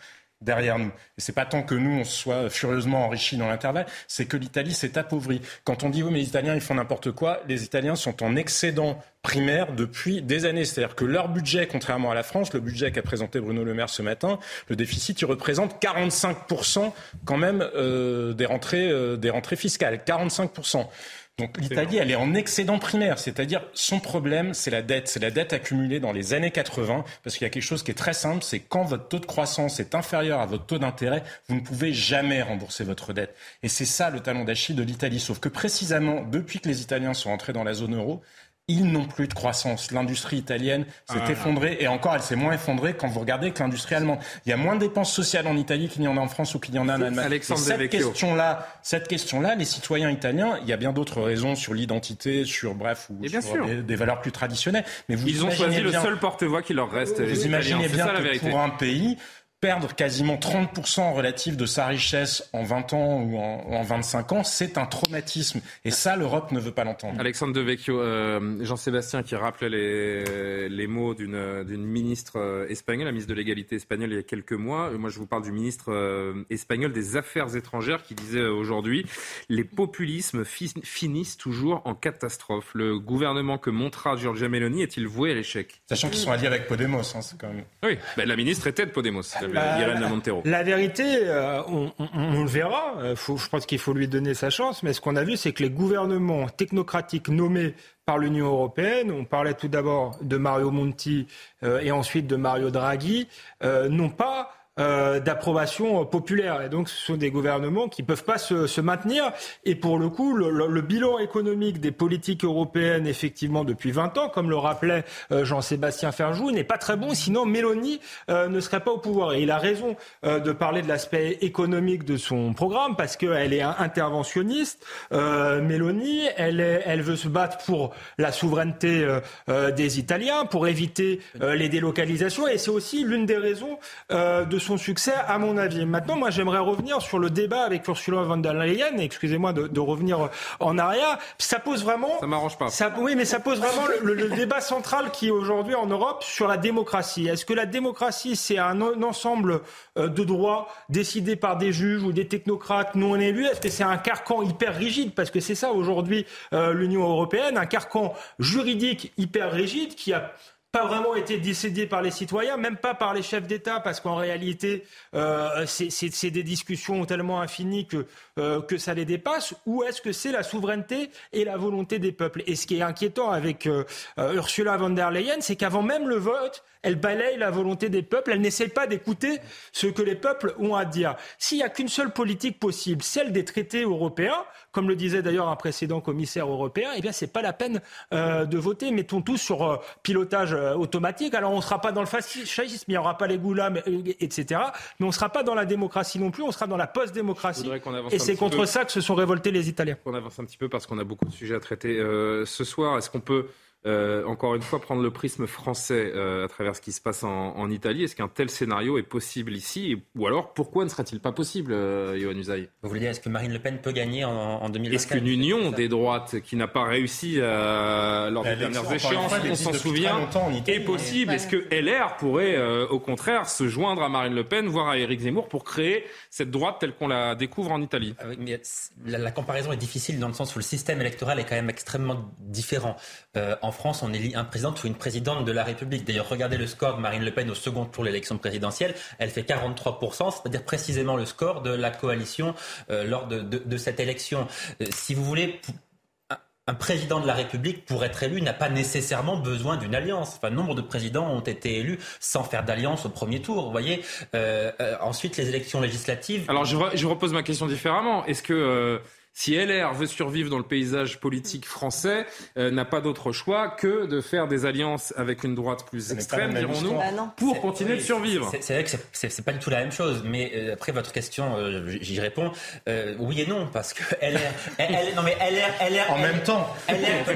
derrière nous. Et c'est pas tant que nous, on soit furieusement enrichis dans l'intervalle, c'est que l'Italie s'est appauvrie. Quand on dit, oui, mais les Italiens, ils font n'importe quoi, les Italiens sont en excédent primaire depuis des années. C'est-à-dire que leur budget, contrairement à la France, le budget qu'a présenté Bruno Le Maire ce matin, le déficit, il représente 45% quand même euh, des, rentrées, euh, des rentrées fiscales. 45%. Donc l'Italie, elle est en excédent primaire, c'est-à-dire son problème, c'est la dette, c'est la dette accumulée dans les années 80, parce qu'il y a quelque chose qui est très simple, c'est quand votre taux de croissance est inférieur à votre taux d'intérêt, vous ne pouvez jamais rembourser votre dette. Et c'est ça le talon d'Achille de l'Italie. Sauf que précisément, depuis que les Italiens sont entrés dans la zone euro, ils n'ont plus de croissance. L'industrie italienne s'est ah. effondrée et encore elle s'est moins effondrée quand vous regardez que l'industrie allemande. Il y a moins de dépenses sociales en Italie qu'il n'y en a en France ou qu'il y en a en Allemagne. Alexandre cette question-là, cette question-là, les citoyens italiens, il y a bien d'autres raisons sur l'identité, sur bref ou sur des, valeurs plus traditionnelles. Mais vous ils ont choisi le seul porte-voix qui leur reste. Vous imaginez bien que pour un pays perdre quasiment 30% relatif de sa richesse en 20 ans ou en, 25 ans, c'est un traumatisme. Et ça, l'Europe ne veut pas l'entendre. Alexandre Devecchio, euh, Jean-Sébastien qui rappelait les, les mots d'une ministre euh, espagnole, la ministre de l'égalité espagnole il y a quelques mois. Moi, je vous parle du ministre euh, espagnol des Affaires étrangères qui disait aujourd'hui les populismes finissent toujours en catastrophe. Le gouvernement que montra Giorgia Meloni est-il voué à l'échec? Sachant qu'ils sont alliés avec Podemos, hein, c'est quand même... Oui, ben, la ministre était de Podemos. La, vérité, euh, on, le verra. Euh, je pense qu'il faut lui donner sa chance. Mais ce qu'on a vu, c'est que les gouvernements technocratiques nommés par l'Union européenne, on parlait tout d'abord de Mario Monti euh, et ensuite de Mario Draghi, n'ont pas euh, d'approbation populaire. Et donc, ce sont des gouvernements qui ne peuvent pas se, maintenir. Et pour le coup, le, bilan économique des politiques européennes, effectivement, depuis 20 ans, comme le rappelait euh, Jean-Sébastien Ferjou, n'est pas très bon. Sinon, Mélanie euh, ne serait pas au pouvoir. Et il a raison de parler de l'aspect économique de son programme parce qu'elle est interventionniste. Mélanie, elle, elle veut se battre pour la souveraineté des Italiens, pour éviter les délocalisations. Et c'est aussi l'une des raisons de son succès, à mon avis. Maintenant, moi, j'aimerais revenir sur le débat avec Ursula von der Leyen. Excusez-moi de, revenir en arrière. Ça pose vraiment. Ça m'arrange pas. Ça, oui, mais ça pose vraiment le, débat central qui est aujourd'hui en Europe sur la démocratie. Est-ce que la démocratie, c'est un, ensemble euh, de droits décidés par des juges ou des technocrates non élus? Est-ce que c'est un carcan hyper rigide? Parce que c'est ça aujourd'hui euh, l'Union européenne, un carcan juridique hyper rigide qui a pas vraiment été décidé par les citoyens, même pas par les chefs d'État, parce qu'en réalité, euh, c'est des discussions tellement infinies que, euh, ça les dépasse, ou est-ce que c'est la souveraineté et la volonté des peuples? Et ce qui est inquiétant avec euh, Ursula von der Leyen, c'est qu'avant même le vote, elle balaye la volonté des peuples, elle n'essaie pas d'écouter ce que les peuples ont à dire. S'il n'y a qu'une seule politique possible, celle des traités européens, comme le disait d'ailleurs un précédent commissaire européen, eh bien c'est pas la peine euh, de voter. Mettons tout sur euh, pilotage euh, automatique. Alors on ne sera pas dans le fascisme, il n'y aura pas les goulams, etc. Mais on ne sera pas dans la démocratie non plus, on sera dans la post-démocratie. Et c'est contre ça que se sont révoltés les Italiens. On avance un petit peu parce qu'on a beaucoup de sujets à traiter ce soir. Est-ce qu'on peut euh, encore une fois, prendre le prisme français euh, à travers ce qui se passe en, en Italie. Est-ce qu'un tel scénario est possible ici? Ou alors, pourquoi ne serait-il pas possible, euh, Yohann Usaï? Vous voulez dire, est-ce que Marine Le Pen peut gagner en, en 2024 Est-ce qu'une union des droites qui n'a pas réussi euh, lors des dernières échéances, on s'en souvient, est possible? Est-ce que LR pourrait, euh, au contraire, se joindre à Marine Le Pen, voire à Éric Zemmour, pour créer cette droite telle qu'on la découvre en Italie? Ah mais la, la, comparaison est difficile dans le sens où le système électoral est quand même extrêmement différent. en France, on élit un président ou une présidente de la République. D'ailleurs, regardez le score de Marine Le Pen au second tour de l'élection présidentielle. Elle fait 43%, c'est-à-dire précisément le score de la coalition euh, lors de, cette élection. Euh, si vous voulez, un président de la République, pour être élu, n'a pas nécessairement besoin d'une alliance. Enfin, nombre de présidents ont été élus sans faire d'alliance au premier tour. Vous voyez. Euh ensuite, les élections législatives. Alors, je, je repose ma question différemment. Est-ce que si LR veut survivre dans le paysage politique français, euh, n'a pas d'autre choix que de faire des alliances avec une droite plus extrême, dirons-nous, bah pour continuer de survivre. C'est vrai que c'est pas du tout la même chose, mais euh, après votre question, euh, j'y réponds. Oui et non, parce que LR, non mais LR, LR en même temps, LR peut,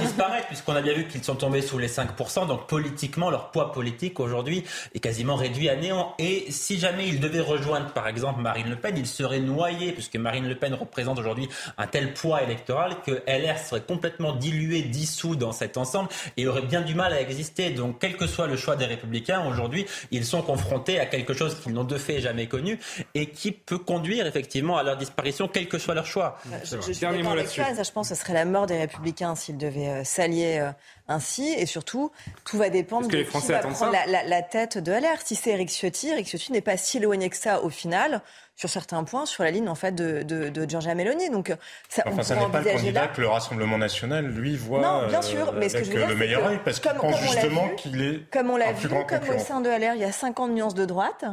disparaître puisqu'on a bien vu qu'ils sont tombés sous les 5%, donc politiquement leur poids politique aujourd'hui est quasiment réduit à néant. Et si jamais ils devaient rejoindre par exemple Marine Le Pen, ils seraient noyés puisque Marine Le Pen représente aujourd'hui un tel poids électoral que LR serait complètement dilué, dissous dans cet ensemble et aurait bien du mal à exister. Donc, quel que soit le choix des Républicains, aujourd'hui, ils sont confrontés à quelque chose qu'ils n'ont de fait jamais connu et qui peut conduire effectivement à leur disparition, quel que soit leur choix. Euh, je, je, Dernier mot là-dessus. Je pense que ce serait la mort des Républicains s'ils devaient euh, s'allier euh, ainsi. Et surtout, tout va dépendre de qui va prendre la, la, la, tête de LR. Si c'est Eric Ciotti, Eric Ciotti n'est pas si éloigné que ça au final sur certains points sur la ligne en fait de, de, de Giorgia Meloni. Donc ça, enfin, ça n'est pas le candidat que le Rassemblement national lui voit non, bien sûr, mais ce que je veux dire, le meilleur œil parce qu'il pense justement qu'il est comme on l'a vu, comme au sein de LR, il y a 50 nuances de droite.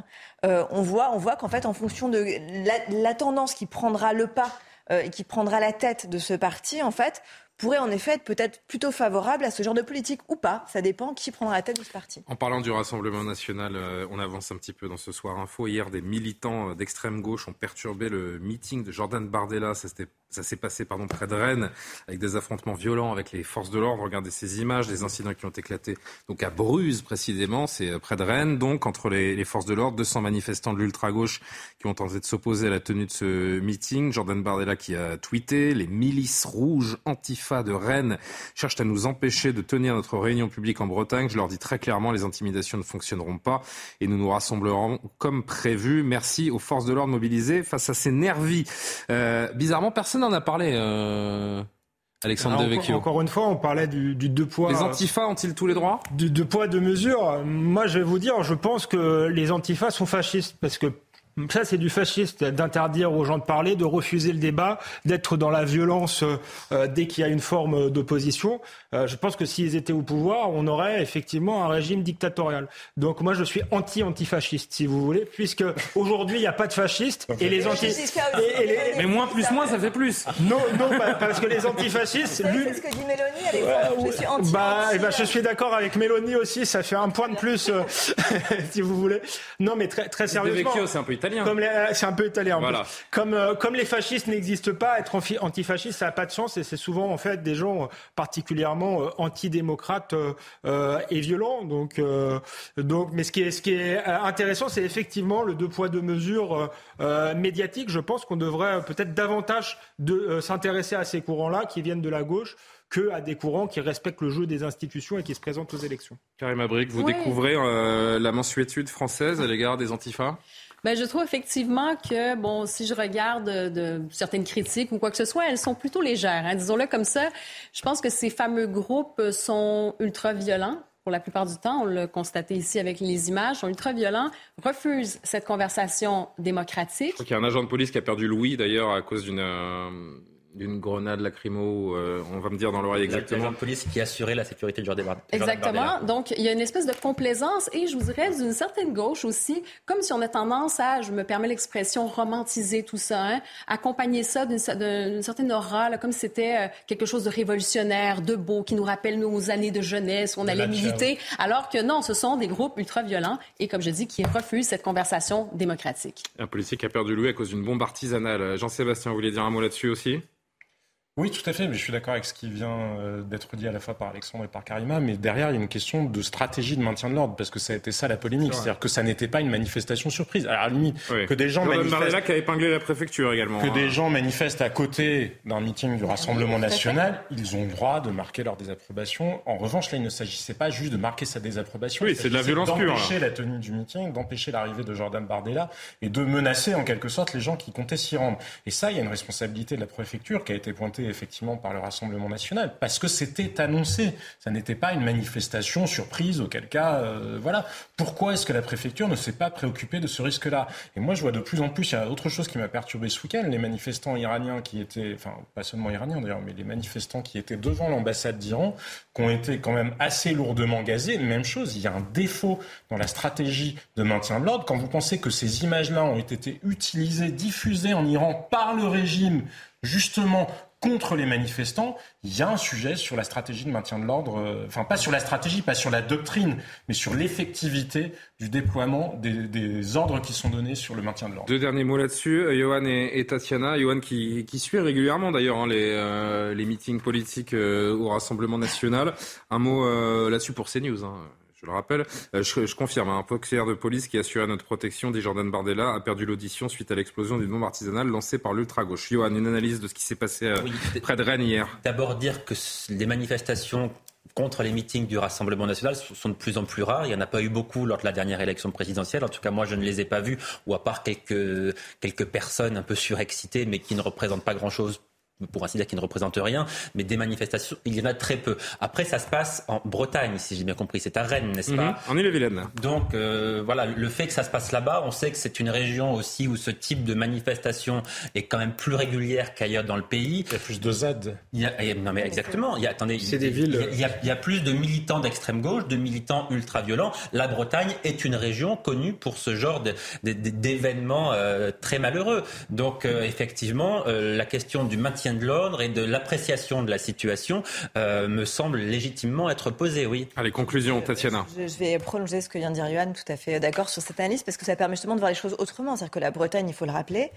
Euh, on voit, on voit qu'en fait, en fonction de la, la tendance qui prendra le pas euh, et qui prendra la tête de ce parti, en fait, pourrait en effet être peut-être plutôt favorable à ce genre de politique ou pas. Ça dépend qui prendra la tête de ce parti. En parlant du Rassemblement national, euh, on avance un petit peu dans ce soir info. Hier, des militants euh, d'extrême gauche ont perturbé le meeting de Jordan Bardella. Ça s'est passé pardon, près de Rennes avec des affrontements violents avec les forces de l'ordre. Regardez ces images, des incidents qui ont éclaté donc à Bruges précisément, c'est euh, près de Rennes, donc entre les, les forces de l'ordre, 200 manifestants de l'ultra-gauche qui ont tenté de s'opposer à la tenue de ce meeting. Jordan Bardella qui a tweeté les milices rouges antifa de Rennes cherchent à nous empêcher de tenir notre réunion publique en Bretagne. Je leur dis très clairement, les intimidations ne fonctionneront pas et nous nous rassemblerons comme prévu. Merci aux forces de l'ordre mobilisées face à ces nervis. Euh, bizarrement, personne n'en a parlé. Euh... Alexandre Alors, Devecchio. Encore une fois, on parlait du, du deux poids. Les antifas ont-ils tous les droits Du deux poids, deux mesures. Moi, je vais vous dire, je pense que les antifas sont fascistes parce que ça, c'est du fasciste, d'interdire aux gens de parler, de refuser le débat, d'être dans la violence euh, dès qu'il y a une forme d'opposition. Euh, je pense que s'ils étaient au pouvoir, on aurait effectivement un régime dictatorial. Donc moi, je suis anti-antifasciste, si vous voulez, puisque aujourd'hui, il n'y a pas de fascistes et les anti... Et, et les... Mais moins plus moins, ça fait plus. Non, non, parce que les antifascistes... C'est ce que dit Mélanie, Alexandre. Je suis anti bah, bah, je suis d'accord avec Mélanie aussi, ça fait un point de plus, euh, si vous voulez. Non, mais très, très sérieusement... c'est un peu italien. Comme c'est un peu italien. Voilà. Comme, euh, comme les fascistes n'existent pas, être antifasciste, ça n'a pas de sens et c'est souvent en fait des gens particulièrement euh, antidémocrates euh, et violents. Donc, donc, mais ce qui est, ce qui est intéressant, c'est effectivement le deux poids deux mesures médiatiques. Je pense qu'on devrait peut-être davantage de s'intéresser à ces courants-là qui viennent de la gauche que à des courants qui respectent le jeu des institutions et qui se présentent aux élections. Karim Abric, vous oui. découvrez la mensuétude française à l'égard des antifas? Ben, je trouve effectivement que, bon, si je regarde de, certaines critiques ou quoi que ce soit, elles sont plutôt légères. Hein, Disons-le comme ça. Je pense que ces fameux groupes sont ultra violents pour la plupart du temps, on l'a constaté ici avec les images, sont ultra violents, refusent cette conversation démocratique. Je crois qu'il y a un agent de police qui a perdu Louis d'ailleurs à cause d'une euh, d'une grenade lacrymo, euh, on va me dire dans l'oreille exactement. La police qui assurait la sécurité Jordan Bardella. Exactement. Donc, il y a une espèce de complaisance et je vous dirais d'une certaine gauche aussi, comme si on a tendance à, je me permets l'expression, romantiser tout ça, hein, accompagner ça d'une certaine aura, là, comme si c'était euh, quelque chose de révolutionnaire, de beau, qui nous rappelle nos années de jeunesse, où on allait militer, alors que non, ce sont des groupes ultra-violents et, comme je dis, qui refusent cette conversation démocratique. Un policier qui a perdu Louis à cause d'une bombe artisanale. Jean-Sébastien, vous voulez dire un mot là-dessus aussi? Oui, tout à fait, mais je suis d'accord avec ce qui vient euh, d'être dit à la fois par Alexandre et par Karima, mais derrière, il y a une question de stratégie de maintien de l'ordre, parce que ça a été ça la polémique, c'est-à-dire que ça n'était pas une manifestation surprise. Alors, à la limite, que des gens manifestent... qui a épinglé la préfecture également. Que des hein. gens manifestent à côté d'un meeting du Rassemblement national, ils ont le droit de marquer leur désapprobation. En revanche, là, il ne s'agissait pas juste de marquer sa désapprobation. Oui, c'est de la violence pure. D'empêcher la tenue du meeting, d'empêcher l'arrivée de Jordan Bardella et de menacer en quelque sorte les gens qui comptaient s'y rendre. Et ça, il y a une responsabilité de la préfecture qui a été pointée effectivement par le Rassemblement national, parce que c'était annoncé. Ça n'était pas une manifestation surprise, auquel cas, euh, voilà. Pourquoi est-ce que la préfecture ne s'est pas préoccupée de ce risque-là? Et moi, je vois de plus en plus, il y a autre chose qui m'a perturbé ce week-end, les manifestants iraniens qui étaient, enfin, pas seulement iraniens d'ailleurs, mais les manifestants qui étaient devant l'ambassade d'Iran, qui ont été quand même assez lourdement gazés. Même chose, il y a un défaut dans la stratégie de maintien de l'ordre. Quand vous pensez que ces images-là ont été utilisées, diffusées en Iran par le régime, justement contre les manifestants, il y a un sujet sur la stratégie de maintien de l'ordre, euh, enfin pas sur la stratégie, pas sur la doctrine, mais sur l'effectivité du déploiement des, ordres qui sont donnés sur le maintien de l'ordre. Deux derniers mots là-dessus, euh, Johan et, Tatiana. Johan qui, suit régulièrement d'ailleurs hein, les, euh, les meetings politiques au Rassemblement national. Un mot là-dessus pour CNews. Hein je le rappelle. Euh, je, confirme, un fonctionnaire de police qui assurait notre protection, dit Jordan Bardella, a perdu l'audition suite à l'explosion d'une bombe artisanale lancée par l'ultra-gauche. Johan, une analyse de ce qui s'est passé euh, près de Rennes hier. D'abord dire que les manifestations contre les meetings du Rassemblement national sont de plus en plus rares. Il n'y en a pas eu beaucoup lors de la dernière élection présidentielle. En tout cas, moi, je ne les ai pas vus, ou à part quelques, quelques personnes un peu surexcitées, mais qui ne représentent pas grand-chose pour ainsi dire, qui ne représente rien, mais des manifestations, il y en a très peu. Après, ça se passe en Bretagne, si j'ai bien compris. C'est à Rennes, n'est-ce pas mhm. En Ille-et-Vilaine. Donc, euh, voilà, le fait que ça se passe là-bas, on sait que c'est une région aussi où ce type de manifestation est quand même plus régulière qu'ailleurs dans le pays. Il y a plus de Z. Il y a, non, mais exactement. Il y a, attendez, c'est des villes. Il y, a, il y a plus de militants d'extrême gauche, de militants ultra-violents. La Bretagne est une région connue pour ce genre d'événements euh, très malheureux. Donc, euh, effectivement, la question du maintien maintien de l'ordre et de l'appréciation de la situation euh, me semble légitimement être posée, oui. Allez, conclusion, Tatiana. Je, vais prolonger ce que vient de dire Johan, tout à fait d'accord sur cette analyse, parce que ça permet justement de voir les choses autrement. C'est-à-dire que la Bretagne, il faut le rappeler,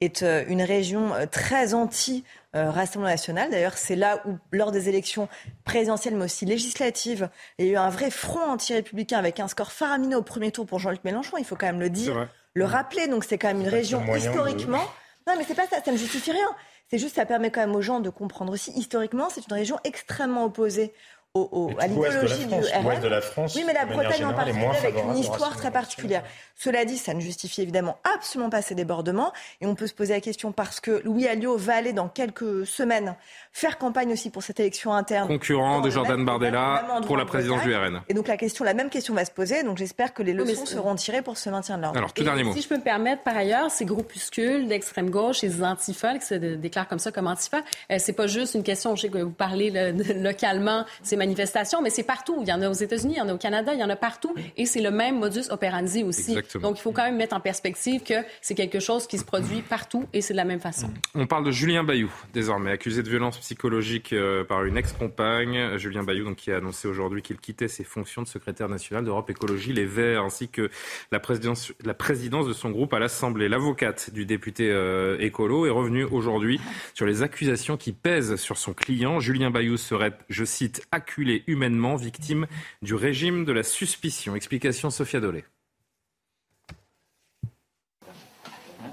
est euh, une région euh, très anti-Rassemblement national. D'ailleurs, c'est là où, lors des élections présidentielles, mais aussi législatives, il y a eu un vrai front anti-républicain avec un score faramineux au premier tour pour Jean-Luc Mélenchon. Il faut quand même le dire, le rappeler. Donc, c'est quand même une région historiquement. Non, mais c'est pas ça, ça ne justifie rien. C'est juste, ça permet quand même aux gens de comprendre aussi, historiquement, c'est une région extrêmement opposée au, à l'idéologie du RN. de la France, oui, mais la Bretagne en particulier, avec une histoire très particulière. Cela dit, ça ne justifie évidemment absolument pas ces débordements. Et on peut se poser la question parce que Louis Alliot va aller dans quelques semaines faire campagne aussi pour cette élection interne. Concurrent de Jordan Bardella pour la présidence du RN. Et donc la question, la même question va se poser. Donc j'espère que les leçons seront tirées pour ce maintien de l'ordre. Alors tout dernier mot. Si je peux me permettre, par ailleurs, ces groupuscules d'extrême gauche, ces antifas qui se déclarent comme ça comme antifas, euh, c'est pas juste une question. Je sais que vous parlez localement ces manifestations, mais c'est partout. Il y en a aux États-Unis, il y en a au Canada, il y en a partout, et c'est le même modus operandi aussi. Donc il faut quand même mettre en perspective que c'est quelque chose qui se produit partout et c'est de la même façon. On parle de Julien Bayou, désormais accusé de violence psychologique euh, par une ex-compagne. Julien Bayou, donc, qui a annoncé aujourd'hui qu'il quittait ses fonctions de secrétaire national d'Europe Écologie Les Verts, ainsi que la présidence, la présidence de son groupe à l'Assemblée. L'avocate du député euh, écolo est revenue aujourd'hui sur les accusations qui pèsent sur son client. Julien Bayou serait, je cite, humainement, victime du régime de la suspicion. Explication Sophia Dolé.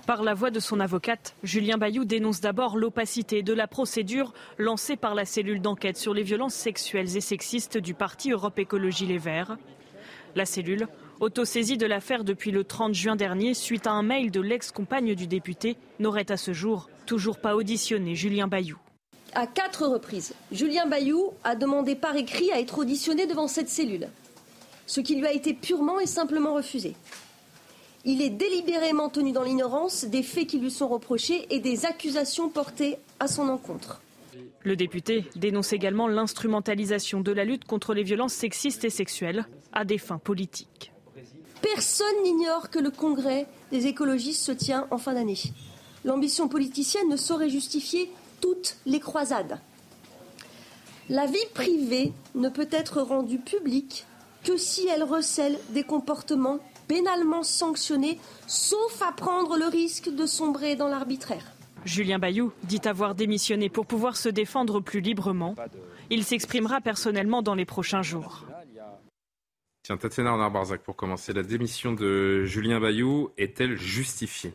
Par la voix de son avocate, Julien Bayou dénonce d'abord l'opacité de la procédure lancée par la cellule d'enquête sur les violences sexuelles et sexistes du parti Europe Écologie Les Verts. La cellule, autosaisie de l'affaire depuis le 30 juin dernier suite à un mail de l'ex-compagne du député, n'aurait à ce jour toujours pas auditionné Julien Bayou. À quatre reprises, Julien Bayou a demandé par écrit à être auditionné devant cette cellule, ce qui lui a été purement et simplement refusé. Il est délibérément tenu dans l'ignorance des faits qui lui sont reprochés et des accusations portées à son encontre. Le député dénonce également l'instrumentalisation de la lutte contre les violences sexistes et sexuelles à des fins politiques. Personne n'ignore que le congrès des écologistes se tient en fin d'année. L'ambition politicienne ne saurait justifier toutes les croisades. La vie privée ne peut être rendue publique que si elle recèle des comportements pénalement sanctionné, sauf à prendre le risque de sombrer dans l'arbitraire. Julien Bayou dit avoir démissionné pour pouvoir se défendre plus librement. Il s'exprimera personnellement dans les prochains jours. Tiens, Tatiana Arnard-Barzac, pour commencer, la démission de Julien Bayou est-elle justifiée?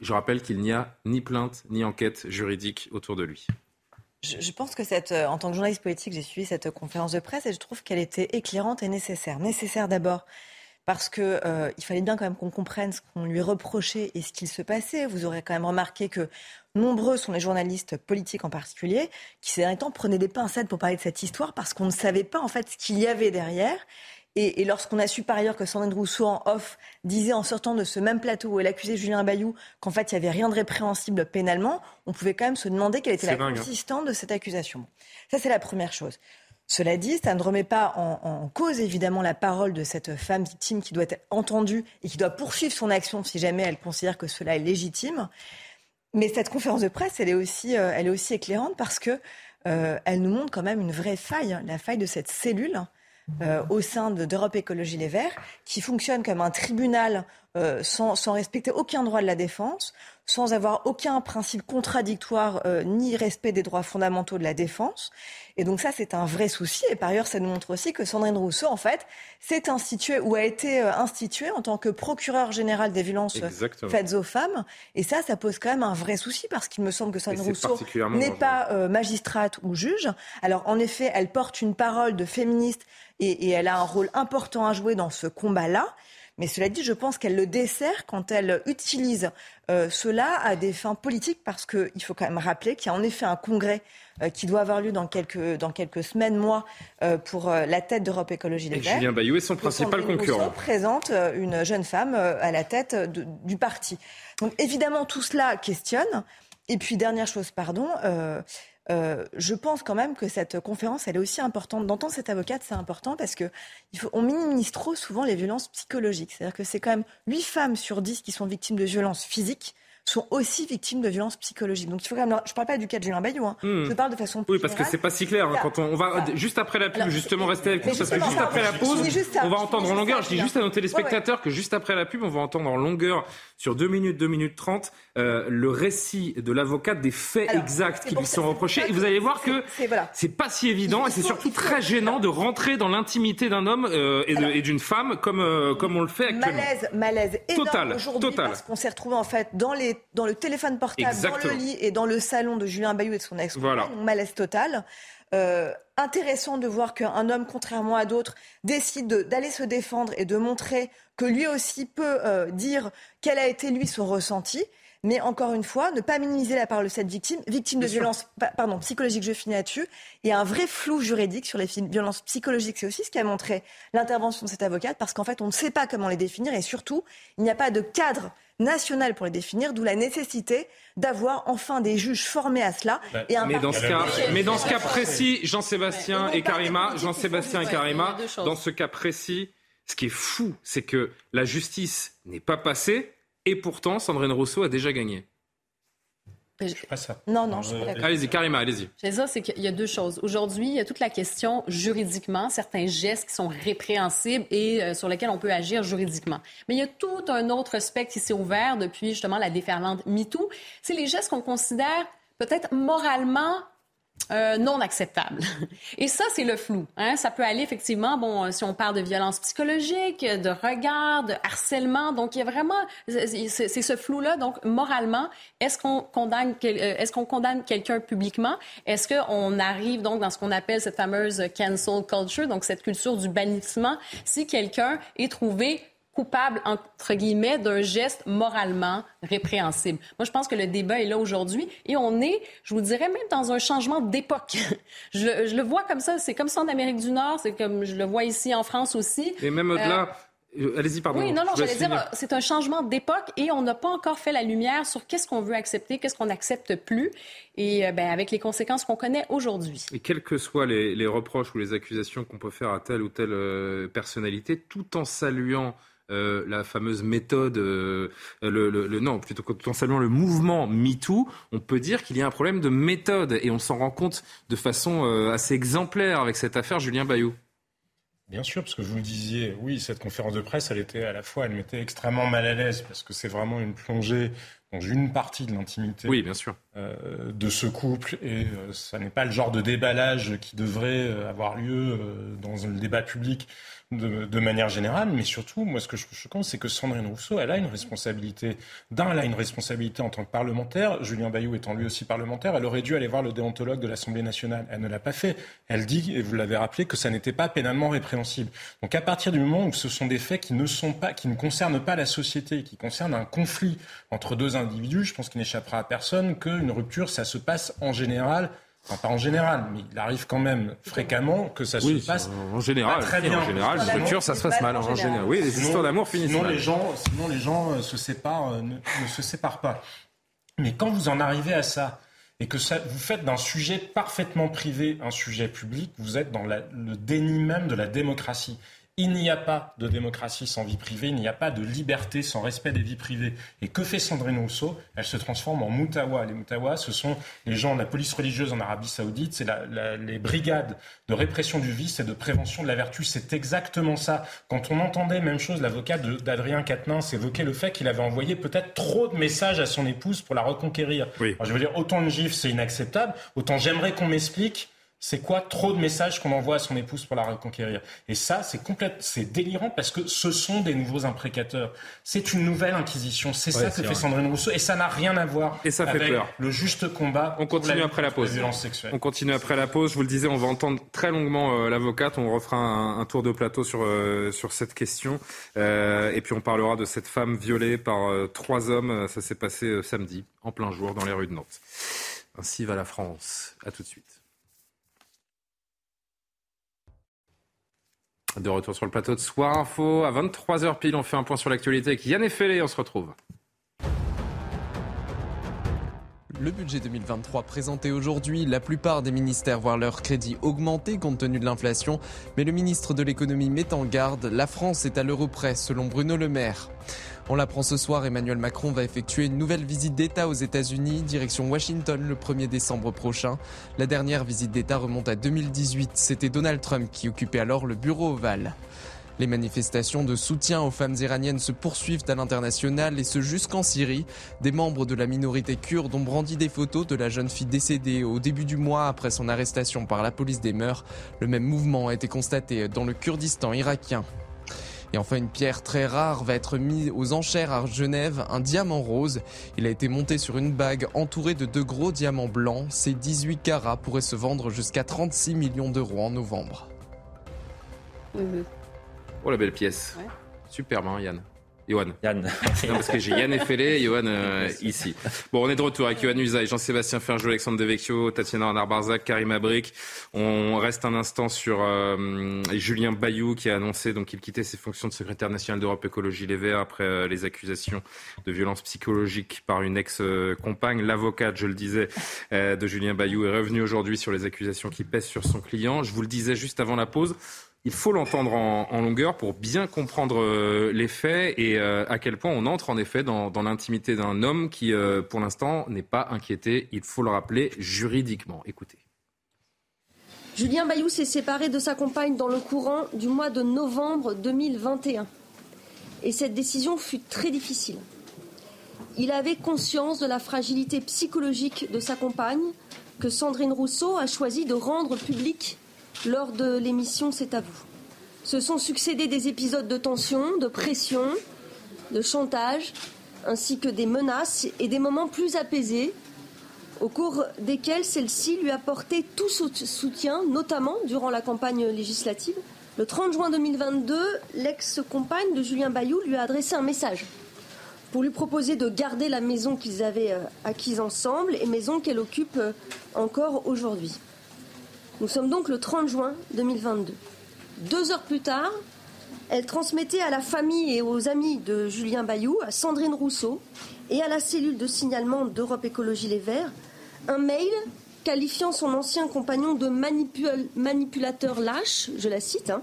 Je rappelle qu'il n'y a ni plainte ni enquête juridique autour de lui. Je, pense que cette, en tant que journaliste politique, j'ai suivi cette conférence de presse et je trouve qu'elle était éclairante et nécessaire. Nécessaire d'abord parce que euh, il fallait bien quand même qu'on comprenne ce qu'on lui reprochait et ce qu'il se passait. Vous aurez quand même remarqué que nombreux sont les journalistes politiques en particulier qui ces derniers temps prenaient des pincettes pour parler de cette histoire parce qu'on ne savait pas en fait ce qu'il y avait derrière. Et, lorsqu'on a su par ailleurs que Sandrine Rousseau en off disait en sortant de ce même plateau où elle accusait Julien Bayou qu'en fait il n'y avait rien de répréhensible pénalement, on pouvait quand même se demander quelle était la hein. consistance de cette accusation. Ça c'est la première chose. Cela dit, ça ne remet pas en, cause évidemment la parole de cette femme victime qui doit être entendue et qui doit poursuivre son action si jamais elle considère que cela est légitime. Mais cette conférence de presse, elle est aussi, euh, elle est aussi éclairante parce que euh, elle nous montre quand même une vraie faille, la faille de cette cellule euh, au sein d'Europe Écologie Les Verts, qui fonctionne comme un tribunal sans, sans, respecter aucun droit de la défense, sans avoir aucun principe contradictoire ni respect des droits fondamentaux de la défense. Et donc ça, c'est un vrai souci. Et par ailleurs, ça nous montre aussi que Sandrine Rousseau, en fait, s'est instituée ou a été euh, instituée en tant que procureur général des violences faites aux femmes. Et ça, ça pose quand même un vrai souci parce qu'il me semble que Sandrine Rousseau n'est pas euh, magistrate ou juge. Alors en effet, elle porte une parole de féministe et, et elle a un rôle important à jouer dans ce combat-là. Mais cela dit, je pense qu'elle le dessert quand elle utilise euh, cela à des fins politiques, parce qu'il faut quand même rappeler qu'il y a en effet un congrès euh, qui doit avoir lieu dans quelques, dans quelques semaines, mois, euh, pour la tête d'Europe Écologie Les Verts. Julien Bayou est son principal concurrent. présente une jeune femme à la tête du parti. Donc évidemment, tout cela questionne. Et puis, dernière chose, pardon, euh, je pense quand même que cette conférence, elle est aussi importante. D'entendre cette avocate, c'est important parce que minimise trop souvent les violences psychologiques. C'est-à-dire que c'est quand même 8 femmes sur 10 qui sont victimes de violences physiques. Sont aussi victimes de violences psychologiques. Donc il faut quand même. Je parle pas du cas de Julien Bayou. Hein. Hmm. Je parle de façon. Plus oui, parce que c'est pas si clair. Hein, quand on, va juste après la pub, justement, rester avec nous, parce que juste après la pause, on va entendre en longueur. Je dis juste à nos téléspectateurs que juste après la pub, on va entendre en longueur sur 2 minutes, 2 minutes 30, euh, le récit de l'avocat des faits exacts qui lui sont reprochés. Et vous allez voir que c'est pas si évident et c'est surtout très gênant de rentrer dans l'intimité d'un homme euh, et d'une femme comme, euh, comme on le fait actuellement. Malaise, malaise total, aujourd'hui parce qu'on s'est retrouvé en fait dans, les, dans le téléphone portable, dans le lit et dans le salon de Julien Bayou et de son ex voilà. malaise total. Euh, intéressant de voir qu'un homme, contrairement à d'autres, décide d'aller se défendre et de montrer que lui aussi peut euh, dire quel a été lui son ressenti. Mais encore une fois, ne pas minimiser la parole de cette victime, victime de violences pardon, psychologiques, je finis là-dessus. Il y a un vrai flou juridique sur les violences psychologiques. C'est aussi ce qui a montré l'intervention de cette avocate, parce qu'en fait, on ne sait pas comment les définir et surtout, il n'y a pas de cadre national pour les définir, d'où la nécessité d'avoir enfin des juges formés à cela. Bah, et mais, dans ce cas, mais dans ce cas précis, Jean-Sébastien et Karima, Jean-Sébastien et Karima, dans ce cas précis, ce qui est fou, c'est que la justice n'est pas passée et pourtant, Sandrine Rousseau a déjà gagné. Je pas ça. Non, non, je suis pas Allez-y, Karima, allez-y. C'est ça, c'est qu'il y a deux choses. Aujourd'hui, il y a toute la question juridiquement, certains gestes qui sont répréhensibles et euh, sur lesquels on peut agir juridiquement. Mais il y a tout un autre spectre qui s'est ouvert depuis justement la déferlante MeToo. C'est les gestes qu'on considère peut-être moralement euh, non acceptable. Et ça, c'est le flou. Hein? Ça peut aller effectivement, bon, euh, si on parle de violence psychologique, de regard, de harcèlement. Donc, il y a vraiment, c'est ce flou-là. Donc, moralement, est-ce qu'on condamne, euh, est-ce qu'on condamne quelqu'un publiquement? Est-ce qu'on arrive donc dans ce qu'on appelle cette fameuse cancel culture, donc cette culture du bannissement, si quelqu'un est trouvé coupable, entre guillemets, d'un geste moralement répréhensible. Moi, je pense que le débat est là aujourd'hui et on est, je vous dirais, même dans un changement d'époque. je, le vois comme ça, c'est comme ça en Amérique du Nord, c'est comme je le vois ici en France aussi. Et même au-delà... Euh, allez-y, pardon. Oui, non, non, j'allais dire, c'est un changement d'époque et on n'a pas encore fait la lumière sur qu'est-ce qu'on veut accepter, qu'est-ce qu'on n'accepte plus, et euh, ben, avec les conséquences qu'on connaît aujourd'hui. Et quels que soient les, reproches ou les accusations qu'on peut faire à telle ou telle euh, personnalité, tout en saluant euh, la fameuse méthode, euh, le, le, non, plutôt en saluant le mouvement MeToo, on peut dire qu'il y a un problème de méthode et on s'en rend compte de façon euh, assez exemplaire avec cette affaire Julien Bayou. Bien sûr, parce que vous le disiez, oui, cette conférence de presse, elle était à la fois, elle m'était extrêmement mal à l'aise parce que c'est vraiment une plongée dans une partie de l'intimité oui, bien sûr. de ce couple et ça n'est pas le genre de déballage qui devrait avoir lieu dans le débat public de, manière générale, mais surtout, moi, ce que je trouve choquant, c'est que Sandrine Rousseau, elle a une responsabilité. D'un, elle a une responsabilité en tant que parlementaire. Julien Bayou étant lui aussi parlementaire, elle aurait dû aller voir le déontologue de l'Assemblée nationale. Elle ne l'a pas fait. Elle dit, et vous l'avez rappelé, que ça n'était pas pénalement répréhensible. Donc, à partir du moment où ce sont des faits qui ne sont pas, qui ne concernent pas la société, qui concernent un conflit entre deux individus, je pense qu'il n'échappera à personne qu'une rupture, ça se passe en général pas en général, mais il arrive quand même fréquemment que ça se passe en général. très bien. En général, les ça se passe mal. En général, oui, les histoires d'amour finissent sinon mal. Les gens, sinon, les gens euh, se séparent, euh, ne, se séparent pas. Mais quand vous en arrivez à ça, et que ça, vous faites d'un sujet parfaitement privé un sujet public, vous êtes dans le déni même de la démocratie. Il n'y a pas de démocratie sans vie privée, il n'y a pas de liberté sans respect des vies privées. Et que fait Sandrine Rousseau? Elle se transforme en Moutawa. Les Moutawa, ce sont les gens de la police religieuse en Arabie Saoudite, c'est les brigades de répression du vice et de prévention de la vertu. C'est exactement ça. Quand on entendait, même chose, l'avocat d'Adrien Quatennens évoquer le fait qu'il avait envoyé peut-être trop de messages à son épouse pour la reconquérir. je veux dire, autant le gif, c'est inacceptable, autant j'aimerais qu'on m'explique c'est quoi trop de messages qu'on envoie à son épouse pour la reconquérir? Et ça, c'est complètement, c'est délirant parce que ce sont des nouveaux imprécateurs. C'est une nouvelle inquisition. C'est ça que fait Sandrine Rousseau et ça n'a rien à voir et ça avec fait peur. le juste combat. On continue après la pause. On continue après la pause. Je vous le disais, on va entendre très longuement euh, l'avocate. On refera un, tour de plateau sur euh, sur cette question euh, et puis on parlera de cette femme violée par trois hommes. Ça s'est passé samedi en plein jour dans les rues de Nantes. Ainsi va la France. À tout de suite. De retour sur le plateau de Soir Info. À 23h pile, on fait un point sur l'actualité avec Yann Effelé. On se retrouve. Le budget 2023 présenté aujourd'hui, la plupart des ministères voient leur crédit augmenter compte tenu de l'inflation, mais le ministre de l'économie met en garde, la France est à l'euro près selon Bruno Le Maire. On l'apprend ce soir, Emmanuel Macron va effectuer une nouvelle visite d'État aux États-Unis, direction Washington le 1er décembre prochain. La dernière visite d'État remonte à 2018, c'était Donald Trump qui occupait alors le bureau ovale. Les manifestations de soutien aux femmes iraniennes se poursuivent à l'international et ce jusqu'en Syrie. Des membres de la minorité kurde ont brandi des photos de la jeune fille décédée au début du mois après son arrestation par la police des mœurs. Le même mouvement a été constaté dans le Kurdistan irakien. Et enfin, une pierre très rare va être mise aux enchères à Genève, un diamant rose. Il a été monté sur une bague entourée de deux gros diamants blancs. Ces 18 carats pourraient se vendre jusqu'à 36 millions d'euros en novembre. Oh la belle pièce. Superbe, hein, Yann. Johan. Yann. non, parce que j'ai Yann Effelé et Johan euh, ici. Bon, on est de retour avec Johan Usaï, Jean-Sébastien Ferjou, Alexandre Devecchio, Tatiana Arnard-Barzac, Karim Abric. On reste un instant sur euh, Julien Bayou qui a annoncé donc qu'il quittait ses fonctions de secrétaire national d'Europe Écologie Les Verts après euh, les accusations de violence psychologique par une ex-compagne. L'avocate, je le disais, de Julien Bayou est revenu aujourd'hui sur les accusations qui pèsent sur son client. Je vous le disais juste avant la pause il faut l'entendre en, longueur pour bien comprendre euh, les faits et euh, à quel point on entre en effet dans, l'intimité d'un homme qui, euh, pour l'instant, n'est pas inquiété, il faut le rappeler, juridiquement. Écoutez. Julien Bayou s'est séparé de sa compagne dans le courant du mois de novembre 2021. Et cette décision fut très difficile. Il avait conscience de la fragilité psychologique de sa compagne que Sandrine Rousseau a choisi de rendre publique lors de l'émission C'est à vous. Se sont succédés des épisodes de tension, de pression, de chantage, ainsi que des menaces et des moments plus apaisés, au cours desquels celle-ci lui apportait tout soutien, notamment durant la campagne législative. Le 30 juin 2022, l'ex-compagne de Julien Bayou lui a adressé un message pour lui proposer de garder la maison qu'ils avaient euh, acquise ensemble et maison qu'elle occupe euh, encore aujourd'hui. Nous sommes donc le 30 juin 2022. Deux heures plus tard, elle transmettait à la famille et aux amis de Julien Bayou, à Sandrine Rousseau et à la cellule de signalement d'Europe Écologie Les Verts un mail qualifiant son ancien compagnon de manipulateur lâche, je la cite, hein,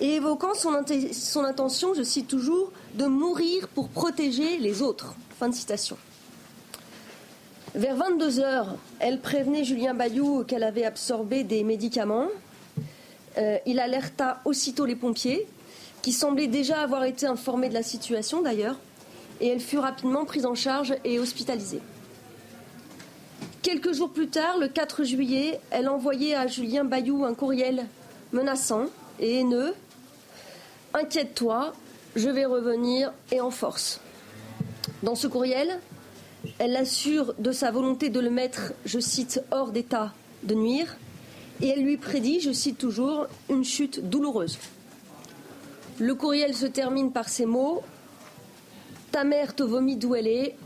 et évoquant son, son intention, je cite toujours, de mourir pour protéger les autres. Fin de citation. Vers 22 heures, elle prévenait Julien Bayou qu'elle avait absorbé des médicaments. Euh, il alerta aussitôt les pompiers, qui semblaient déjà avoir été informés de la situation d'ailleurs, et elle fut rapidement prise en charge et hospitalisée. Quelques jours plus tard, le 4 juillet, elle envoyait à Julien Bayou un courriel menaçant et haineux. Inquiète-toi, je vais revenir et en force. Dans ce courriel, elle l'assure de sa volonté de le mettre, je cite, hors d'état de nuire, et elle lui prédit, je cite toujours, une chute douloureuse. Le courriel se termine par ces mots Ta mère te vomit d'où elle est.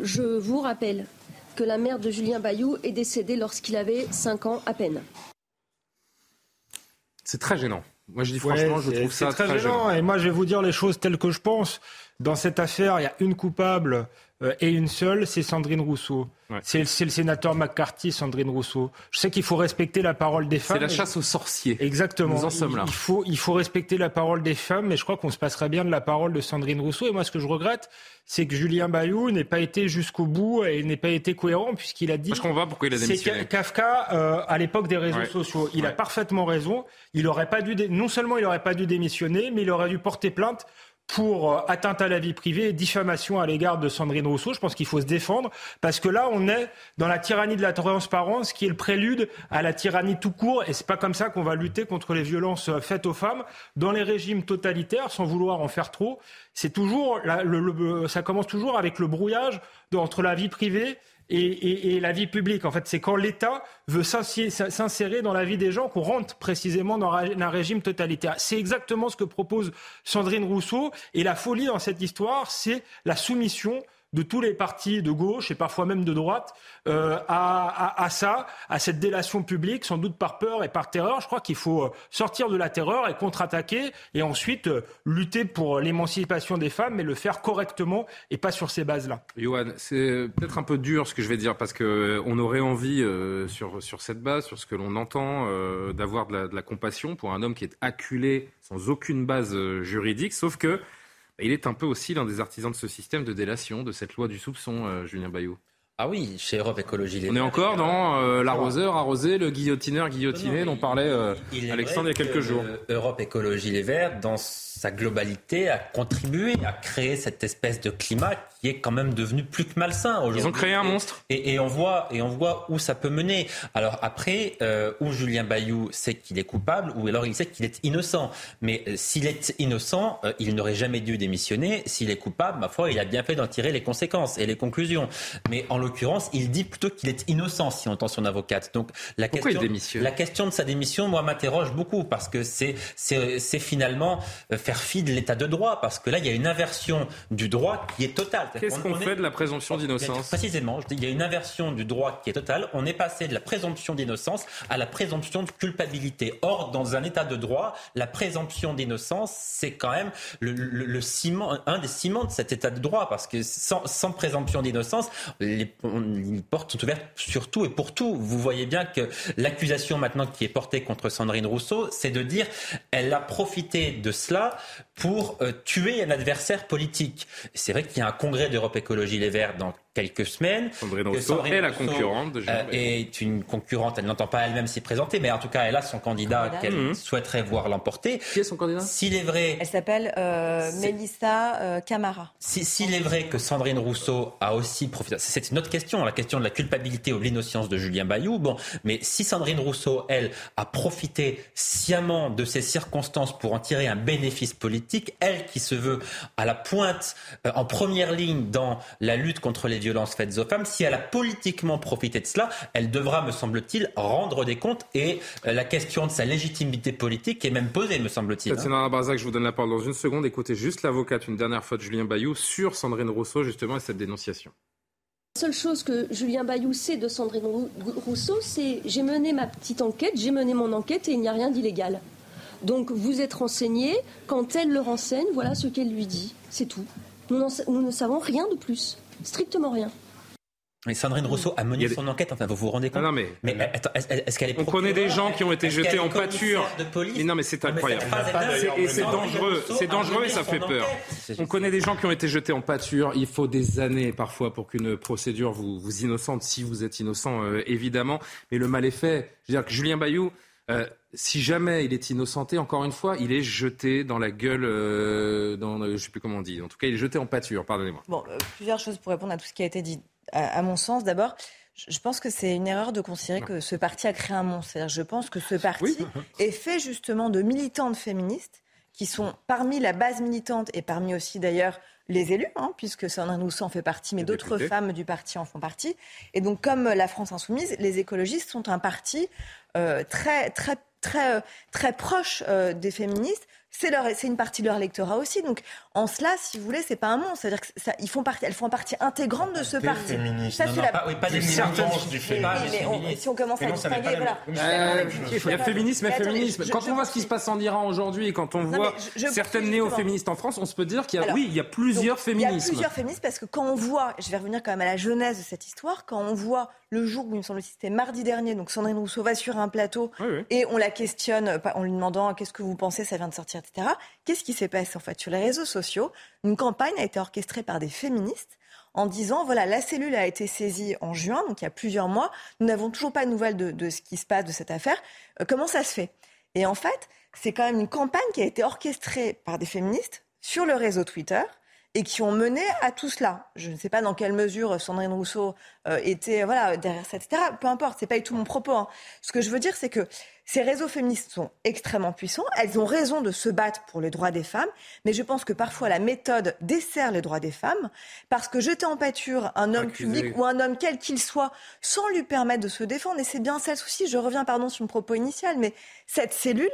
Je vous rappelle que la mère de Julien Bayou est décédée lorsqu'il avait 5 ans à peine. C'est très gênant. Moi, je dis franchement, je trouve ça très, gênant. Et moi, je vais vous dire les choses telles que je pense. Dans cette affaire, il y a une coupable et une seule, c'est Sandrine Rousseau. C'est le sénateur McCarthy, Sandrine Rousseau. Je sais qu'il faut respecter la parole des femmes. C'est la chasse aux sorciers. Exactement. Nous en sommes là. Il faut, il faut respecter la parole des femmes, mais je crois qu'on se passerait bien de la parole de Sandrine Rousseau. Et moi, ce que je regrette, c'est que Julien Bayou n'ait pas été jusqu'au bout et n'ait pas été cohérent, puisqu'il a dit. Parce qu'on voit pourquoi il a démissionné. C'est Kafka, euh, à l'époque des réseaux sociaux, il a parfaitement raison. Il aurait pas dû, non seulement il n'aurait pas dû démissionner, mais il aurait dû porter plainte pour euh, atteinte à la vie privée et diffamation à l'égard de Sandrine Rousseau. Je pense qu'il faut se défendre parce que là, on est dans la tyrannie de la transparence qui est le prélude à la tyrannie tout court et c'est pas comme ça qu'on va lutter contre les violences euh, faites aux femmes dans les régimes totalitaires sans vouloir en faire trop. C'est toujours, ça commence toujours avec le brouillage entre la vie privée et, la vie publique. En fait, c'est quand l'État veut s'insérer dans la vie des gens qu'on rentre précisément dans un régime totalitaire. C'est exactement ce que propose Sandrine Rousseau. Et la folie dans cette histoire, c'est la soumission de tous les partis de gauche et parfois même de droite euh, à, ça, à cette délation publique, sans doute par peur et par terreur. Je crois qu'il faut sortir de la terreur et contre-attaquer et ensuite lutter pour l'émancipation des femmes, mais le faire correctement et pas sur ces bases-là. Johan, c'est peut-être un peu dur ce que je vais dire parce qu'on aurait envie sur, sur cette base, sur ce que l'on entend, d'avoir de, de la compassion pour un homme qui est acculé sans aucune base juridique, sauf que il est un peu aussi l'un des artisans de ce système de délation, de cette loi du soupçon, euh, Julien Bayou. Ah oui, chez Europe Écologie Les On est encore dans euh, l'arroseur arrosé, le guillotineur guillotiné dont parlait euh, Alexandre il y a quelques jours. Europe Écologie Les Verts, dans sa globalité, a contribué à créer cette espèce de climat qui est quand même devenu plus que malsain aujourd'hui. Ils ont créé un monstre. Et, on voit et on voit où ça peut mener. Alors après, euh, où Julien Bayou sait qu'il est coupable, ou alors il sait qu'il est innocent. Mais euh, s'il est innocent, euh, il n'aurait jamais dû démissionner. S'il est coupable, ma foi, il a bien fait d'en tirer les conséquences et les conclusions. Mais en l'occurrence, il dit plutôt qu'il est innocent si on entend son avocate. Donc la question, la question de sa démission, moi, m'interroge beaucoup parce que c'est c'est finalement faire fi de l'état de droit parce que là, il y a une inversion du droit qui est totale. Qu'est-ce qu'on fait de la présomption d'innocence? Précisément, il y a une inversion du droit qui est totale. On est passé de la présomption d'innocence à la présomption de culpabilité. Or, dans un état de droit, la présomption d'innocence, c'est quand même le, ciment, un des ciments de cet état de droit, parce que sans, sans présomption d'innocence, les, les, portes sont ouvertes sur tout et pour tout. Vous voyez bien que l'accusation maintenant qui est portée contre Sandrine Rousseau, c'est de dire elle a profité de cela pour euh, tuer un adversaire politique. C'est vrai qu'il y a un congrès d'Europe Écologie Les Verts dans quelques semaines. Sandrine Rousseau est la concurrente de euh, est une concurrente. Elle n'entend pas elle-même s'y présenter, mais en tout cas, elle a son candidat qu'elle mmh. souhaiterait voir l'emporter. Qui est son candidat? S'il est vrai. Elle s'appelle euh, Mélissa euh, Camara. S'il est vrai que Sandrine Rousseau a aussi profité. C'est une autre question, la question de la culpabilité ou de l'innocence de Julien Bayou. Bon, mais si Sandrine Rousseau, elle, a profité sciemment de ces circonstances pour en tirer un bénéfice politique, elle qui se veut à la pointe, en première ligne dans la lutte contre les violences faites aux femmes, si elle a politiquement profité de cela, elle devra, me semble-t-il, rendre des comptes et euh, la question de sa légitimité politique est même posée, me semble-t-il. Tatiana Barzac, je vous donne la parole dans une seconde. Écoutez juste l'avocate une dernière fois de Julien Bayou sur Sandrine Rousseau, justement, et cette dénonciation. La seule chose que Julien Bayou sait de Sandrine Rousseau, c'est j'ai mené ma petite enquête, j'ai mené mon enquête et il n'y a rien d'illégal. Donc vous êtes renseigné, quand elle le renseigne, voilà ce qu'elle lui dit, c'est tout. nous ne savons rien de plus strictement rien. Mais Sandrine Rousseau a mené son enquête, enfin vous vous rendez compte non, mais, mais est-ce qu'elle est On connaît des gens qui ont été jetés en pâture. Mais non mais c'est incroyable. Et c'est dangereux, c'est dangereux et ça fait peur. On connaît des gens qui ont été jetés en pâture. Il faut des années parfois pour qu'une procédure vous, vous innocente, si vous êtes innocent euh, évidemment. Mais le mal est fait. Je veux dire que Julien Bayou, euh, si jamais il est innocenté, encore une fois, il est jeté dans la gueule, euh, dans, je ne sais plus comment on dit. En tout cas, il est jeté en pâture, pardonnez-moi. Bon, euh, plusieurs choses pour répondre à tout ce qui a été dit. À, mon sens, d'abord, je pense que c'est une erreur de considérer que ce parti a créé un monstre. Je pense que ce parti est fait justement de militantes féministes qui sont parmi la base militante et parmi aussi d'ailleurs les élus, hein, puisque Sandrine Rousseau en fait partie, mais d'autres femmes du parti en font partie. Et donc, comme la France insoumise, les écologistes sont un parti euh, très, très très, euh, très proche euh, des féministes. C'est, leur, c'est une partie de leur lectorat aussi. Donc, en cela, si vous voulez, c'est pas un monstre. C'est-à-dire que ça, ils font partie, elles font partie intégrante de ce parti. Féministe. Ça, non, non, pas, oui, pas des du féminisme. si on commence à distinguer, voilà. Euh, il y a féminisme et féminisme. Quand on voit ce qui se passe en Iran aujourd'hui et quand on voit certaines néo-féministes en France, on se peut dire qu'il y a, oui, il y a plusieurs féminismes. Il y a plusieurs féministes parce que quand on voit, je vais revenir quand même à la genèse de cette histoire, quand on voit le jour où, il me semble, c'était mardi dernier, donc Sandrine Rousseau va sur un plateau et on la questionne en lui demandant qu'est-ce que vous pensez, ça vient de sortir, Qu'est-ce qui s'est passé en fait? Sur les réseaux sociaux Une campagne a été orchestrée par des féministes en disant voilà, la cellule a été saisie en juin, donc il y a plusieurs mois, nous n'avons toujours pas de nouvelles de, ce qui se passe de cette affaire. Euh, comment ça se fait? Et en fait, c'est quand même une campagne qui a été orchestrée par des féministes sur le réseau Twitter et qui ont mené à tout cela. Je ne sais pas dans quelle mesure Sandrine Rousseau euh, était voilà derrière ça, etc. Peu importe, c'est pas du tout mon propos. Hein. Ce que je veux dire, c'est que ces réseaux féministes sont extrêmement puissants. Elles ont raison de se battre pour les droits des femmes, mais je pense que parfois la méthode dessert les droits des femmes parce que jeter en pâture un homme public ou un homme quel qu'il soit sans lui permettre de se défendre, et c'est bien ça le souci. Je reviens pardon sur mon propos initial, mais cette cellule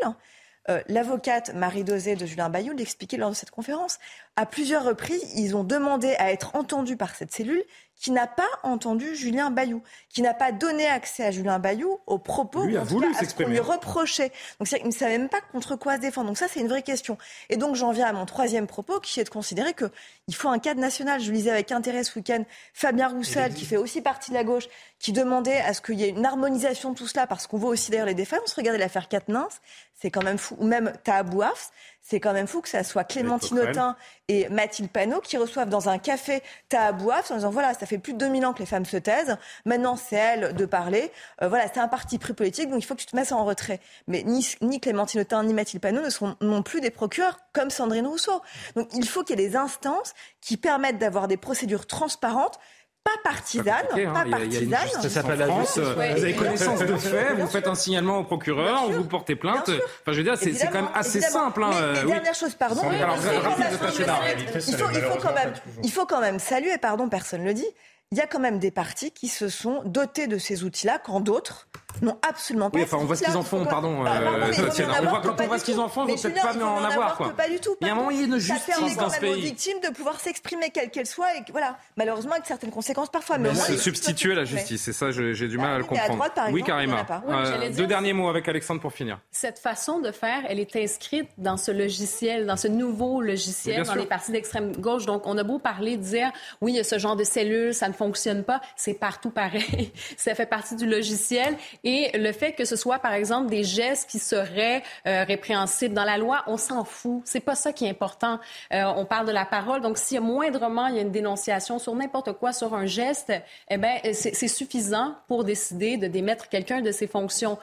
Euh, l'avocate Marie Dosé de Julien Bayou l'expliquait lors de cette conférence. À plusieurs reprises, ils ont demandé à être entendus par cette cellule qui n'a pas entendu Julien Bayou, qui n'a pas donné accès à Julien Bayou aux propos lui a voulu s'exprimer. lui reprochait. Donc il ne savait même pas contre quoi se défendre. Donc ça, c'est une vraie question. Et donc j'en viens à mon troisième propos, qui est de considérer qu'il faut un cadre national. Je lisais avec intérêt ce week-end Fabien Roussel, qui fait aussi partie de la gauche, qui demandait à ce qu'il y ait une harmonisation de tout cela, parce qu'on voit aussi d'ailleurs les défaillances. Regardez l'affaire Katnins, c'est quand même fou. Ou même c'est quand même fou que ça soit Clémentine Autain et Mathilde Panot qui reçoivent dans un café Tahabouafs en disant voilà, ça fait plus de 2000 ans que les femmes se taisent, maintenant c'est elle de parler. Euh, voilà, c'est un parti pris politique, donc il faut que tu te mettes en retrait. Mais ni, ni Clémentine Autain ni Mathilde Panot ne seront non plus des procureurs comme Sandrine Rousseau. Donc il faut qu'il y ait des instances qui permettent d'avoir des procédures transparentes pas partisane, pas partisane. Ça s'appelle la France. Vous avez connaissance de fait, vous faites un signalement au procureur, vous portez plainte. Enfin, je veux dire, c'est quand même assez simple. Hein, mais, mais dernière chose, pardon. Il faut quand même saluer, pardon, personne ne le dit il y a quand même des partis qui se sont dotés de ces outils-là quand d'autres n'ont absolument pas. Oui, enfin, on voit ce qu'ils en font, pardon. Bah, euh, on voit quand on voit ce qu'ils en font, ils vont peut-être pas en avoir. Quoi. Pas du tout. Il y a un moment, il y a une justice dans ce pays. aux victimes de pouvoir s'exprimer quelle qu'elle soit, et voilà, malheureusement avec certaines conséquences parfois. Mais, se substituer à la justice, c'est ça, j'ai du mal à le comprendre. Oui, Karima. Euh, deux derniers mots avec Alexandre pour finir. Cette façon de faire, elle est inscrite dans ce logiciel, dans ce nouveau logiciel, dans les partis d'extrême gauche. Donc, on a beau parler, dire, oui, il y a ce genre de cellules, ça ne fonctionne pas, c'est partout pareil. ça fait partie du logiciel. Et le fait que ce soit, par exemple, des gestes qui seraient euh, répréhensibles dans la loi, on s'en fout. C'est pas ça qui est important. Euh, on parle de la parole. Donc, si moindrement il y a une dénonciation sur n'importe quoi, sur un geste, eh ben, c'est suffisant pour décider de démettre quelqu'un de ses fonctions.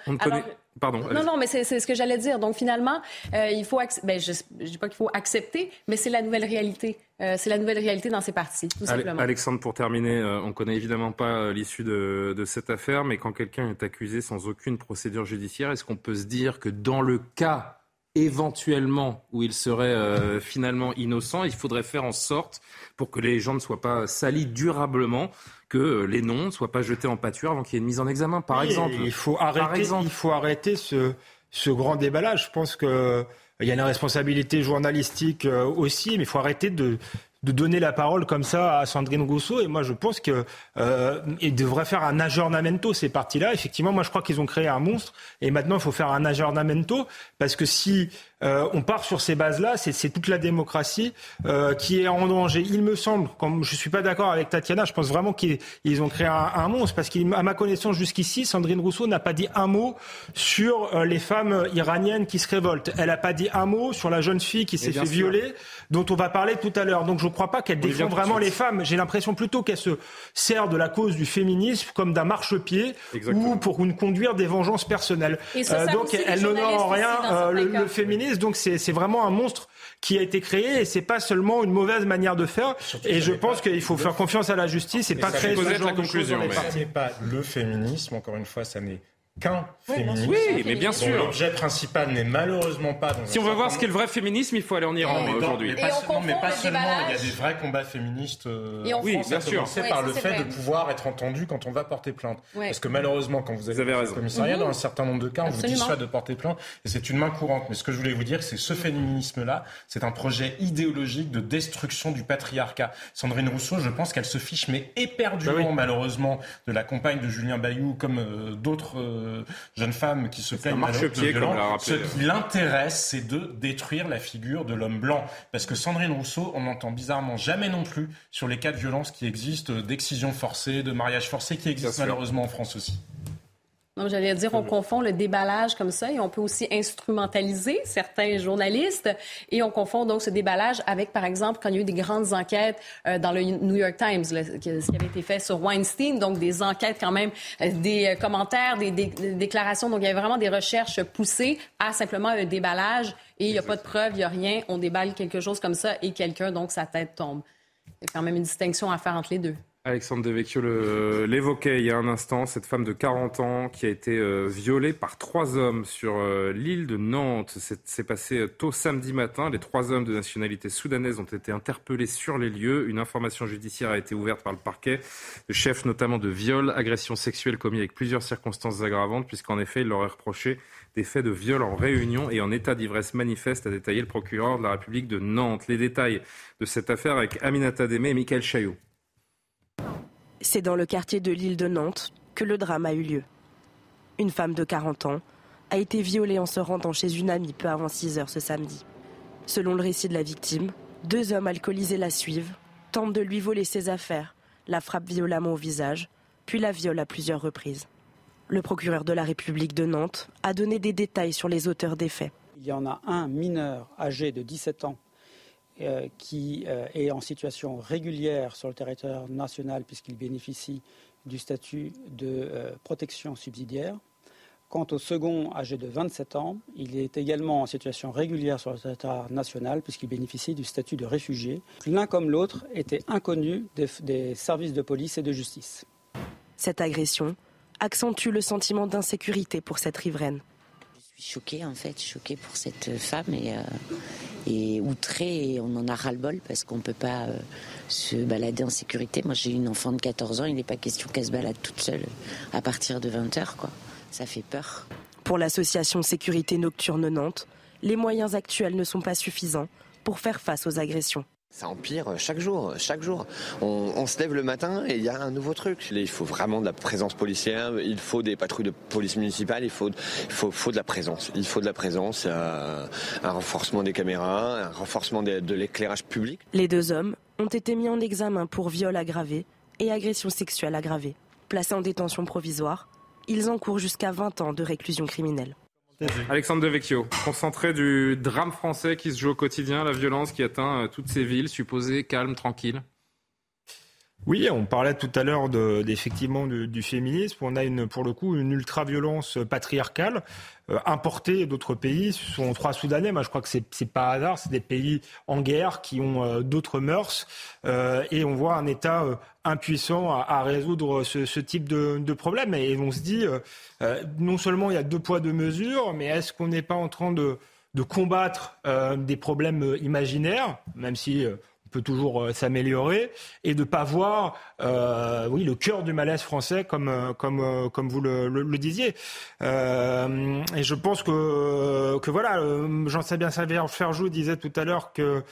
Pardon. Non, non, mais c'est ce que j'allais dire. Donc finalement, euh, il faut, ben, je ne dis pas qu'il faut accepter, mais c'est la nouvelle réalité. Euh, c'est la nouvelle réalité dans ces partis, tout simplement. Alexandre, pour terminer, euh, on ne connaît évidemment pas l'issue de, de, cette affaire, mais quand quelqu'un est accusé sans aucune procédure judiciaire, est-ce qu'on peut se dire que dans le cas éventuellement où il serait finalement innocent, il faudrait faire en sorte, pour que les gens ne soient pas salis durablement, que les noms ne soient pas jetés en pâture avant qu'il y ait une mise en examen, par exemple. Il faut arrêter, Il faut arrêter ce, ce grand déballage. Je pense qu'il euh, y a une responsabilité journalistique euh, aussi, mais il faut arrêter de, de donner la parole comme ça à Sandrine Rousseau. Et moi, je pense qu'il euh, devrait faire un aggiornamento, ces partis-là. Effectivement, moi, je crois qu'ils ont créé un monstre. Et maintenant, il faut faire un aggiornamento. Parce que si euh, on part sur ces bases-là, c'est toute la démocratie euh, qui est en danger. Il me semble, comme je suis pas d'accord avec Tatiana, je pense vraiment qu'ils ont créé un, un monstre. Parce qu'à ma connaissance, jusqu'ici, Sandrine Rousseau n'a pas dit un mot sur euh, les femmes iraniennes qui se révoltent. Elle n'a pas dit un mot sur la jeune fille qui s'est fait violer, dont on va parler tout à l'heure. Donc, je ne crois pas qu'elle défend vraiment les femmes. J'ai l'impression plutôt qu'elle se sert de la cause du féminisme comme d'un marchepied ou pour une conduire des vengeances personnelles. Euh, donc elle n'honore en rien euh, le, féminisme. Donc c'est vraiment un monstre qui a été créé et c'est pas seulement une mauvaise manière de faire. et je pense qu'il faut faire confiance à la justice et pas créer ce genre de choses. pas le féminisme. Encore une fois, ça n'est qu'un féminisme. Oui, mais bien sûr. L'objet principal n'est malheureusement pas. Dans si on veut voir ce qu'est le vrai féminisme, il faut aller en Iran aujourd'hui. Mais, pas, seulement, il y a des vrais combats féministes. Euh, oui, bien sûr. par le fait de pouvoir être entendu quand on va porter plainte. Parce que malheureusement, quand vous avez, vous au commissariat, mhm. dans un certain nombre de cas, on vous dissuade de porter plainte. Et c'est une main courante. Mais ce que je voulais vous dire, c'est ce féminisme-là, c'est un projet idéologique de destruction du patriarcat. Sandrine Rousseau, je pense qu'elle se fiche, mais éperdument, bah malheureusement, de la compagne de Julien Bayou, comme euh, d'autres. Euh, jeunes femmes qui se plaignent de violence. Ce qui l'intéresse, c'est de détruire la figure de l'homme blanc. Parce que Sandrine Rousseau, on n'entend bizarrement jamais non plus sur les cas de violence qui existent, d'excision forcée, de mariage forcé, qui existent malheureusement en France aussi. Donc, j'allais dire, on confond le déballage comme ça et on peut aussi instrumentaliser certains journalistes et on confond donc ce déballage avec, par exemple, quand il y a eu des grandes enquêtes euh, dans le New York Times, ce qui avait été fait sur Weinstein, donc des enquêtes quand même, euh, des euh, commentaires, des, déclarations. Donc, il y avait vraiment des recherches poussées à simplement un déballage et il n'y a pas de preuve, il n'y a rien. On déballe quelque chose comme ça et quelqu'un, donc sa tête tombe. Il y a quand même une distinction à faire entre les deux. Alexandre Devecchio l'évoquait il y a un instant, cette femme de 40 ans qui a été euh, violée par trois hommes sur euh, l'île de Nantes. C'est passé euh, tôt samedi matin. Les trois hommes de nationalité soudanaise ont été interpellés sur les lieux. Une information judiciaire a été ouverte par le parquet. Le chef notamment de viol, agression sexuelle commis avec plusieurs circonstances aggravantes, puisqu'en effet, il leur a reproché des faits de viol en réunion et en état d'ivresse manifeste, a détaillé le procureur de la République de Nantes. Les détails de cette affaire avec Aminata Démé et Michael Chaillot. C'est dans le quartier de l'île de Nantes que le drame a eu lieu. Une femme de 40 ans a été violée en se rendant chez une amie peu avant 6 heures ce samedi. Selon le récit de la victime, deux hommes alcoolisés la suivent, tentent de lui voler ses affaires, la frappent violemment au visage, puis la violent à plusieurs reprises. Le procureur de la République de Nantes a donné des détails sur les auteurs des faits. Il y en a un mineur âgé de 17 ans euh, qui euh, est en situation régulière sur le territoire national puisqu'il bénéficie du statut de euh, protection subsidiaire. Quant au second, âgé de 27 ans, il est également en situation régulière sur le territoire national puisqu'il bénéficie du statut de réfugié. L'un comme l'autre était inconnu des, des, services de police et de justice. Cette agression accentue le sentiment d'insécurité pour cette riveraine. Suis choquée en fait, choquée pour cette femme et, et outré et on en a ras-le-bol parce qu'on ne peut pas euh, se balader en sécurité. Moi j'ai une enfant de 14 ans, il n'est pas question qu'elle se balade toute seule à partir de 20h. Quoi. Ça fait peur. Pour l'association Sécurité Nocturne Nantes, les moyens actuels ne sont pas suffisants pour faire face aux agressions. Ça empire chaque jour, chaque jour. On, se lève le matin et il y a un nouveau truc. Il faut vraiment de la présence policière, il faut des patrouilles de police municipale, il faut, de la présence. Il faut de la présence, un renforcement des caméras, un renforcement de, de l'éclairage public. Les deux hommes ont été mis en examen pour viol aggravé et agression sexuelle aggravée. Placés en détention provisoire, ils encourent jusqu'à 20 ans de réclusion criminelle. Alexandre Devecchio, concentré du drame français qui se joue au quotidien, la violence qui atteint euh, toutes ces villes, supposées calmes, tranquilles. Oui, on parlait tout à l'heure effectivement du, féminisme. On a une, pour le coup une ultra-violence patriarcale euh, importée d'autres pays. Ce sont trois Soudanais, mais je crois que c'est, pas hasard. C'est des pays en guerre qui ont euh, d'autres mœurs. Euh, et on voit un État impuissant à, résoudre ce, type de, de, problème. Et on se dit, non seulement il y a deux poids, deux mesures, mais est-ce qu'on n'est pas en train de de combattre des problèmes imaginaires, même si peut toujours euh, s'améliorer et de pas voir euh, oui le cœur du malaise français comme euh, comme comme vous le, le, disiez. Et je pense que que voilà jean bien Xavier Ferjou disait tout à l'heure que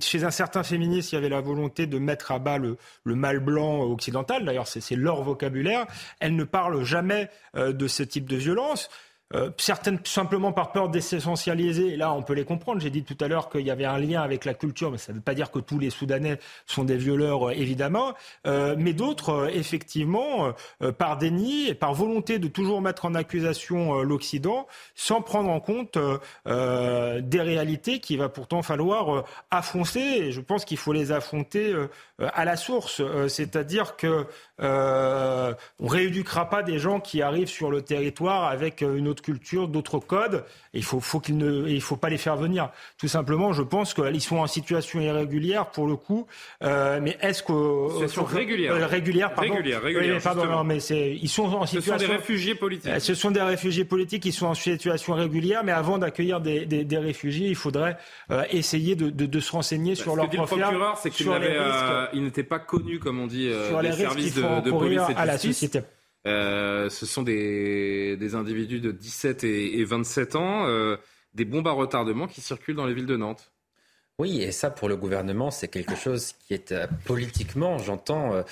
chez un certain féministe il y avait la volonté de mettre à bas le, le mal blanc occidental. D'ailleurs c'est leur vocabulaire. Elles ne parlent jamais de ce type de violence euh, certaines simplement par peur d'essentialiser, et là on peut les comprendre, j'ai dit tout à l'heure qu'il y avait un lien avec la culture, mais ça ne veut pas dire que tous les Soudanais sont des violeurs, euh, évidemment, euh, mais d'autres, effectivement, par déni et par volonté de toujours mettre en accusation l'Occident, sans prendre en compte des réalités qu'il va pourtant falloir affronter, et je pense qu'il faut les affronter à la source, c'est-à-dire que on rééduquera pas des gens qui arrivent sur le territoire avec une autre culture, d'autres codes. Et il faut, faut qu'il ne, il faut pas les faire venir. Tout simplement, je pense qu'ils sont en situation irrégulière pour le coup. Euh, mais est-ce que situation régulière, euh, régulière, pardon, régulière, régulière pardon, non, mais ils sont en situation. Ce sont des réfugiés politiques. Euh, ce sont des réfugiés politiques qui sont en situation régulière, mais avant d'accueillir des, des, des réfugiés, il faudrait euh, essayer de, de, de, se renseigner sur leur profil. Le procureur, c'est qu'il n'était pas connu, comme on dit, sur les services de, de police et de à la société. Euh, ce sont des, des, individus de 17 et, et 27 ans, euh, des bombes à retardement qui circulent dans les villes de Nantes. Oui, et ça, pour le gouvernement, c'est quelque chose qui est euh, politiquement, j'entends,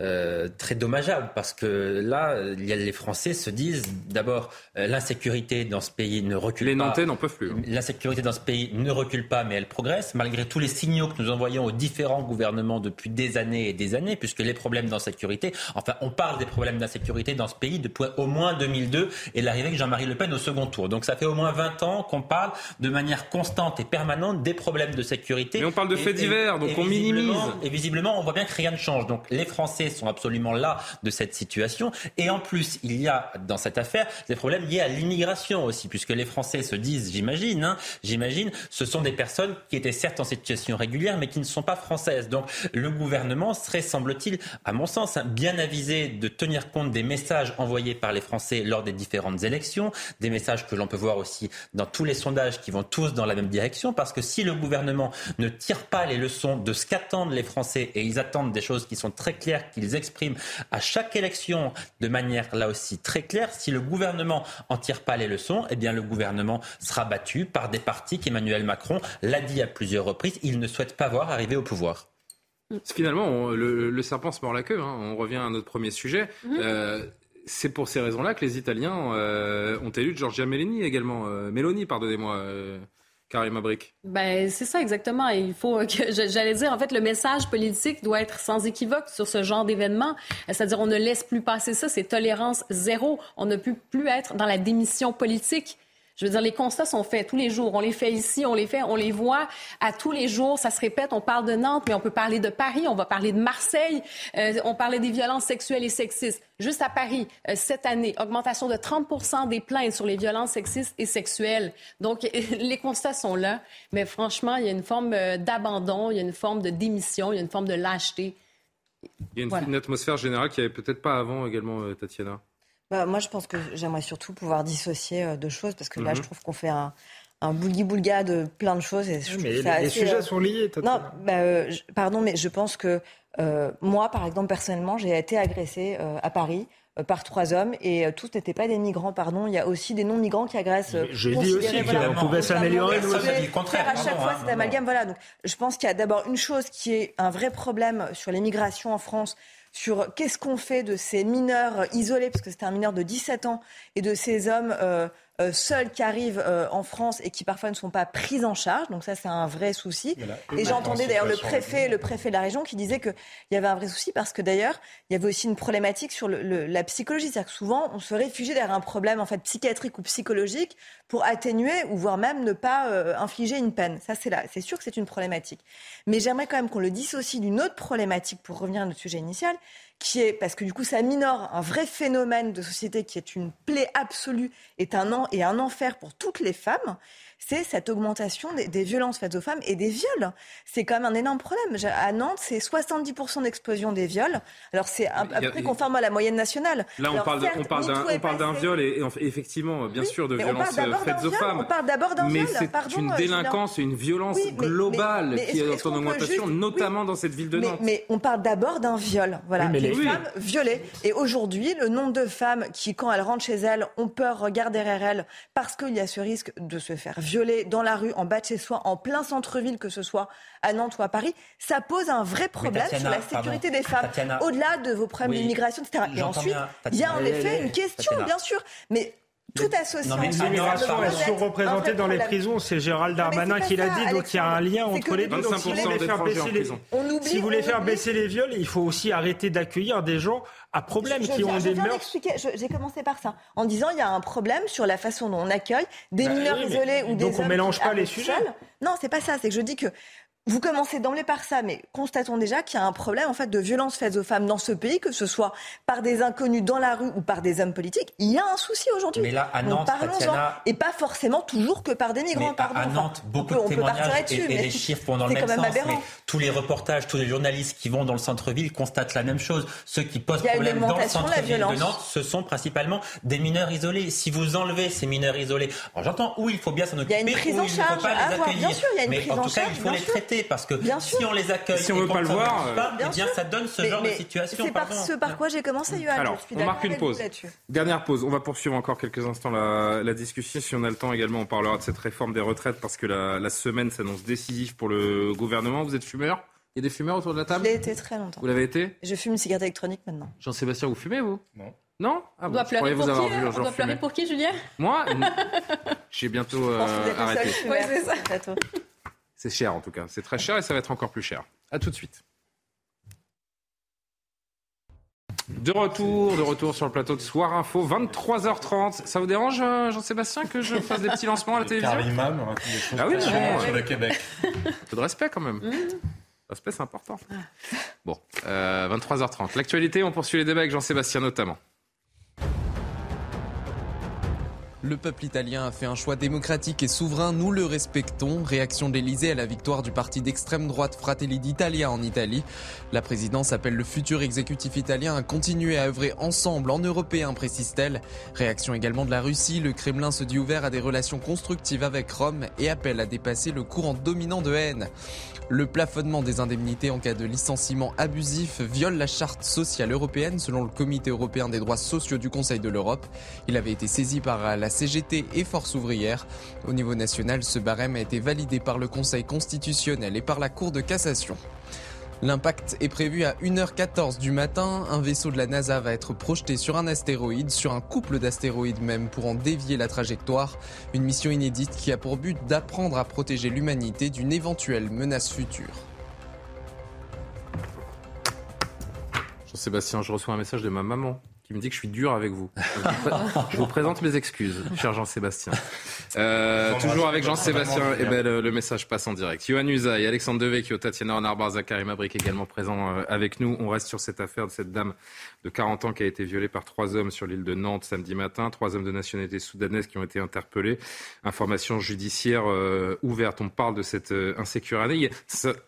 euh, très dommageable parce que là, les Français se disent d'abord euh, l'insécurité dans ce pays ne recule pas. Les Nantais n'en peuvent plus. Hein. L'insécurité dans ce pays ne recule pas, mais elle progresse malgré tous les signaux que nous envoyons aux différents gouvernements depuis des années et des années, puisque les problèmes d'insécurité, enfin, on parle des problèmes d'insécurité dans ce pays depuis au moins 2002 et l'arrivée de Jean-Marie Le Pen au second tour. Donc ça fait au moins 20 ans qu'on parle de manière constante et permanente des problèmes de sécurité. Mais on parle de faits divers, donc on minimise. Et visiblement, on voit bien que rien ne change. Donc les Français Sont absolument là de cette situation. Et en plus, il y a dans cette affaire des problèmes liés à l'immigration aussi, puisque les Français se disent, j'imagine, hein, j'imagine, ce sont des personnes qui étaient certes en situation régulière, mais qui ne sont pas françaises. Donc le gouvernement serait, semble-t-il, à mon sens, hein, bien avisé de tenir compte des messages envoyés par les Français lors des différentes élections, des messages que l'on peut voir aussi dans tous les sondages qui vont tous dans la même direction, parce que si le gouvernement ne tire pas les leçons de ce qu'attendent les Français, et ils attendent des choses qui sont très claires, qu'ils expriment à chaque élection de manière là aussi très claire, si le gouvernement en tire pas les leçons, eh bien le gouvernement sera battu par des partis qu'Emmanuel Macron l'a dit à plusieurs reprises, il ne souhaite pas voir arriver au pouvoir. Finalement, le, serpent se mord la queue. Hein. On revient à notre premier sujet. Mhm. Euh, c'est pour ces raisons-là que les Italiens euh, ont élu Giorgia Meloni également. Euh, Meloni, pardonnez-moi. Brick. Ben, c'est ça exactement. Il faut que j'allais dire en fait le message politique doit être sans équivoque sur ce genre d'événement. C'est-à-dire on ne laisse plus passer ça, c'est tolérance zéro. On ne peut plus être dans la démission politique. Je veux dire, les constats sont faits tous les jours. On les fait ici, on les fait, on les voit à tous les jours. Ça se répète. On parle de Nantes, mais on peut parler de Paris, on va parler de Marseille. Euh, on parlait des violences sexuelles et sexistes. Juste à Paris, euh, cette année, augmentation de 30 des plaintes sur les violences sexistes et sexuelles. Donc, les constats sont là. Mais franchement, il y a une forme euh, d'abandon, il y a une forme de démission, il y a une forme de lâcheté. Il y a une, atmosphère générale qui avait peut-être pas avant également, Tatiana. Bah, moi, je pense que j'aimerais surtout pouvoir dissocier euh, deux choses, parce que là, je mhm. trouve qu'on fait un, un boulga de plein de choses. Et mais les, sujets euh, sont liés. Non, bah, euh, pardon, mais je pense que moi, par exemple, personnellement, j'ai été agressée à Paris par trois hommes et tous n'étaient pas des migrants, pardon. Il y a aussi des non-migrants qui agressent. Je dis aussi qu'on pouvait s'améliorer. Contraire, à chaque fois cet amalgame. Voilà. Donc, je pense qu'il y a d'abord une chose qui est un vrai problème sur l'immigration en France sur qu'est-ce qu'on fait de ces mineurs isolés, parce que c'était un mineur de 17 ans, et de ces hommes euh, euh, seuls qui arrivent euh, en France et qui parfois ne sont pas pris en charge. Donc ça, c'est un vrai souci. Et j'entendais d'ailleurs le préfet, le préfet de la région qui disait qu'il y avait un vrai souci parce que d'ailleurs, il y avait aussi une problématique sur le, la psychologie. C'est-à-dire que souvent, on se réfugie derrière un problème en fait psychiatrique ou psychologique pour atténuer ou voire même ne pas infliger une peine. Ça, c'est là. C'est sûr que c'est une problématique. Mais j'aimerais quand même qu'on le dissocie d'une autre problématique pour revenir à notre sujet initial, qui est, parce que du coup ça minore un vrai phénomène de société qui est une plaie absolue un, et un enfer pour toutes les femmes, c'est cette augmentation des, violences faites aux femmes et des viols. C'est quand même un énorme problème. À Nantes, c'est 70% d'explosion des viols. Alors c'est à, peu près conforme à la moyenne nationale. Là, on parle, on parle d'un viol et, effectivement, bien sûr, de violences faites aux femmes. On parle d'abord d'un viol. Mais c'est une délinquance, une violence globale qui est en augmentation, notamment dans cette ville de Nantes. Mais, on parle d'abord d'un viol. Voilà, les femmes violées. Et aujourd'hui, le nombre de femmes qui, quand elles rentrent chez elles, ont peur, regardent derrière elles parce qu'il y a ce risque de se faire violer violée dans la rue, en bas de chez soi, en plein centre-ville, que ce soit à Nantes ou à Paris, ça pose un vrai problème sur la sécurité des femmes, au-delà de vos problèmes d'immigration, etc. Et ensuite, il y a en effet une question, bien sûr, mais tout associé. Non, mais l'immigration est surreprésentée dans les prisons. C'est Gérald Darmanin qui l'a dit. Donc il y a un lien entre les deux. si vous voulez faire baisser les, si vous voulez faire baisser les viols, il faut aussi arrêter d'accueillir des gens à problème qui ont des mœurs. J'ai commencé par ça, en disant il y a un problème sur la façon dont on accueille des bah mineurs isolés ou des donc on mélange pas les sujets. Non, c'est pas ça. C'est que je dis que vous commencez d'emblée par ça, mais constatons déjà qu'il y a un problème en fait de violence faite aux femmes dans ce pays, que ce soit par des inconnus dans la rue ou par des hommes politiques. Il y a un souci aujourd'hui. Mais là, à Nantes, Tatiana... et pas forcément toujours que par des migrants. Mais à, Nantes, beaucoup de témoignages et, les chiffres vont dans le même, sens. Mais tous les reportages, tous les journalistes qui vont dans le centre-ville constatent la même chose. Ceux qui posent problème dans le centre-ville de Nantes, ce sont principalement des mineurs isolés. Si vous enlevez ces mineurs isolés, alors j'entends où il faut bien s'en occuper, il y a une prise en charge. faut pas les accueillir. Bien sûr, il y a une mais en tout cas, il faut les traiter parce que si on les accueille, si on veut pas le voir, eh bien, ça donne ce genre de situation. C'est par ce par quoi j'ai commencé, Yoann. Alors, on marque une pause. Dernière pause. On va poursuivre encore quelques instants la, discussion. Si on a le temps également, on parlera de cette réforme des retraites parce que la, semaine s'annonce décisive pour le gouvernement. Vous êtes fumeur? Il y a des fumeurs autour de la table? Je l'ai été très longtemps. Vous l'avez été? Je fume une cigarette électronique maintenant. Jean-Sébastien, vous fumez, vous? Non. Non? Ah On doit pleurer pour qui On doit pleurer pour qui, Julien? Moi? J'ai bientôt euh, arrêté. Oui, c'est ça. C'est cher en tout cas. C'est très cher et ça va être encore plus cher. A tout de suite. De retour, de retour sur le plateau de Soir Info, 23h30. Ça vous dérange, euh, Jean-Sébastien, que je fasse des petits lancements à la télévision? Ah oui, bon, sur le Québec. Un peu de respect quand même. Mmh. L'aspect, c'est important. Ah. Bon, 23h30. Euh, L'actualité, on poursuit les débats avec Jean-Sébastien notamment. Le peuple italien a fait un choix démocratique et souverain, nous le respectons. Réaction de l'Elysée à la victoire du parti d'extrême droite Fratelli d'Italia en Italie. La présidence appelle le futur exécutif italien à continuer à œuvrer ensemble en européen, précise-t-elle. Réaction également de la Russie, le Kremlin se dit ouvert à des relations constructives avec Rome et appelle à dépasser le courant dominant de haine. Le plafonnement des indemnités en cas de licenciement abusif viole la charte sociale européenne selon le Comité européen des droits sociaux du Conseil de l'Europe. Il avait été saisi par la CGT et Force ouvrière. Au niveau national, ce barème a été validé par le Conseil constitutionnel et par la Cour de cassation. L'impact est prévu à 1h14 du matin. Un vaisseau de la NASA va être projeté sur un astéroïde, sur un couple d'astéroïdes même, pour en dévier la trajectoire. Une mission inédite qui a pour but d'apprendre à protéger l'humanité d'une éventuelle menace future. Jean-Sébastien, je reçois un message de ma maman qui me dit que je suis dur avec vous. Je vous présente mes excuses, cher Jean-Sébastien. Euh, toujours avec Jean-Sébastien, et ben, le, message passe en direct. Yohann Usaï, Alexandre Devecchio, Tatiana Renard-Barzac, Karim Abrik également présents euh, avec nous. On reste sur cette affaire de cette dame de 40 ans qui a été violée par trois hommes sur l'île de Nantes samedi matin. Trois hommes de nationalité soudanaise qui ont été interpellés. Information judiciaire euh, ouverte. On parle de cette insécurité,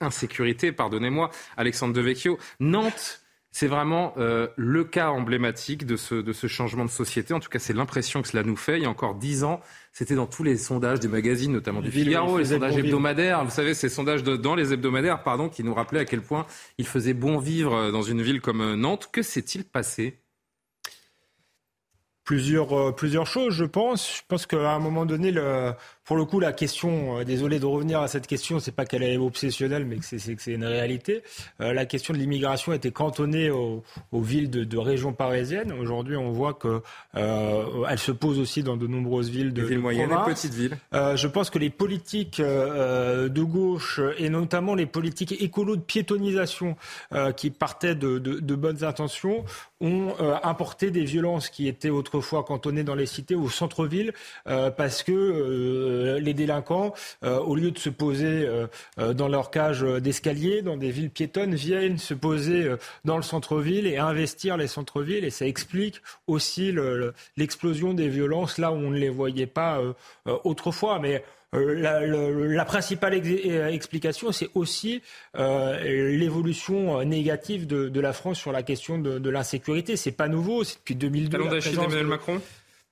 insécurité pardonnez-moi, Alexandre Devecchio. Nantes c'est vraiment euh, le cas emblématique de ce, de ce changement de société. En tout cas, c'est l'impression que cela nous fait. Il y a encore dix ans, c'était dans tous les sondages des magazines, notamment du Figaro, les sondages hebdomadaires. Vous savez, ces sondages dans les hebdomadaires, pardon, qui nous rappelaient à quel point il faisait bon vivre euh, dans une ville comme euh, Nantes. Que s'est-il passé? Plusieurs, plusieurs choses, je pense. Je pense qu'à un moment donné, le, pour le coup, la question, euh, désolé de revenir à cette question, c'est pas qu'elle est obsessionnelle, mais que c'est, une réalité. Euh, la question de l'immigration était cantonnée aux, aux villes de, de, régions parisiennes. Aujourd'hui, on voit que euh, elle se pose aussi dans de nombreuses villes de, villes moyennes et petites villes. Je pense que les politiques de gauche et notamment les politiques écolo de piétonisation qui partaient de, de, bonnes intentions ont importé des violences qui étaient autrefois cantonnées dans les cités au centre-ville parce que euh, les délinquants, euh, au lieu de se poser euh, dans leur cage d'escalier, dans des villes piétonnes, viennent se poser dans le centre-ville et investir les centres-villes. Et ça explique aussi l'explosion des violences là où on ne les voyait pas autrefois. Mais la, principale explication, c'est aussi l'évolution négative de, la France sur la question de, de l'insécurité. C'est pas nouveau, c'est depuis 2002. Talon d'Achille d'Emmanuel Macron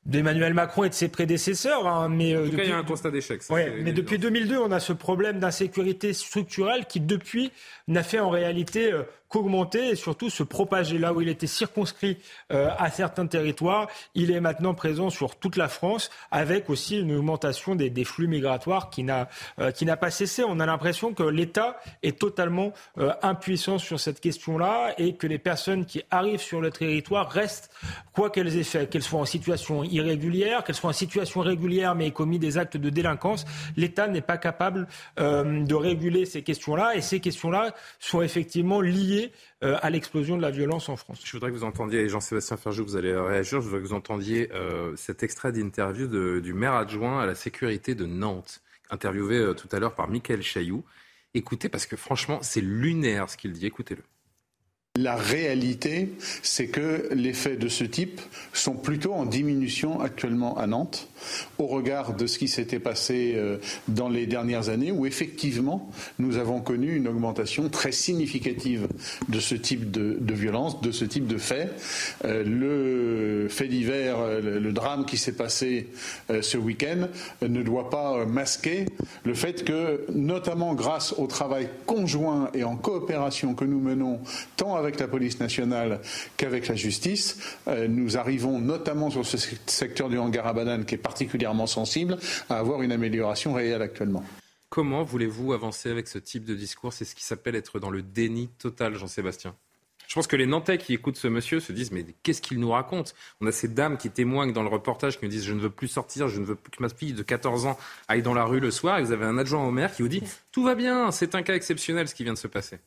d'Emmanuel Macron et de ses prédécesseurs. Hein, mais, en tout cas, il y a un constat d'échec. mais depuis 2002, on a ce problème d'insécurité structurelle qui, depuis, n'a fait en réalité euh, qu'augmenter et surtout se propager là où il était circonscrit euh, à certains territoires. Il est maintenant présent sur toute la France avec aussi une augmentation des, flux migratoires qui n'a euh, qui n'a pas cessé. On a l'impression que l'État est totalement euh, impuissant sur cette question-là et que les personnes qui arrivent sur le territoire restent quoi qu'elles aient fait, qu'elles soient en situation irrégulière, qu'elles soient en situation régulière mais aient commis des actes de délinquance. L'État n'est pas capable de réguler ces questions-là et ces questions-là sont effectivement liées euh, à l'explosion de la violence en France. Je voudrais que vous entendiez, Jean-Sébastien Ferjou, vous allez réagir, je voudrais que vous entendiez euh, cet extrait d'interview du maire adjoint à la sécurité de Nantes, interviewé euh, tout à l'heure par Michael Chailloux. Écoutez, parce que franchement, c'est lunaire ce qu'il dit, écoutez-le. La réalité, c'est que les faits de ce type sont plutôt en diminution actuellement à Nantes, au regard de ce qui s'était passé euh, dans les dernières années, où effectivement nous avons connu une augmentation très significative de ce type de, violence, de ce type de faits. Euh, le fait divers, euh, le drame qui s'est passé ce week-end ne doit pas masquer le fait que, notamment grâce au travail conjoint et en coopération que nous menons, tant la police nationale qu'avec la justice. Euh, nous arrivons notamment sur ce secteur du hangar à qui est particulièrement sensible à avoir une amélioration réelle actuellement. Comment voulez-vous avancer avec ce type de discours? C'est ce qui s'appelle être dans le déni total, Jean-Sébastien. Je pense que les Nantais qui écoutent ce monsieur se disent mais qu'est-ce qu'il nous raconte? On a ces dames qui témoignent dans le reportage qui nous disent je ne veux plus sortir, je ne veux plus que ma fille de 14 ans aille dans la rue le soir. Et vous avez un adjoint au maire qui vous dit tout va bien, c'est un cas exceptionnel ce qui vient de se passer.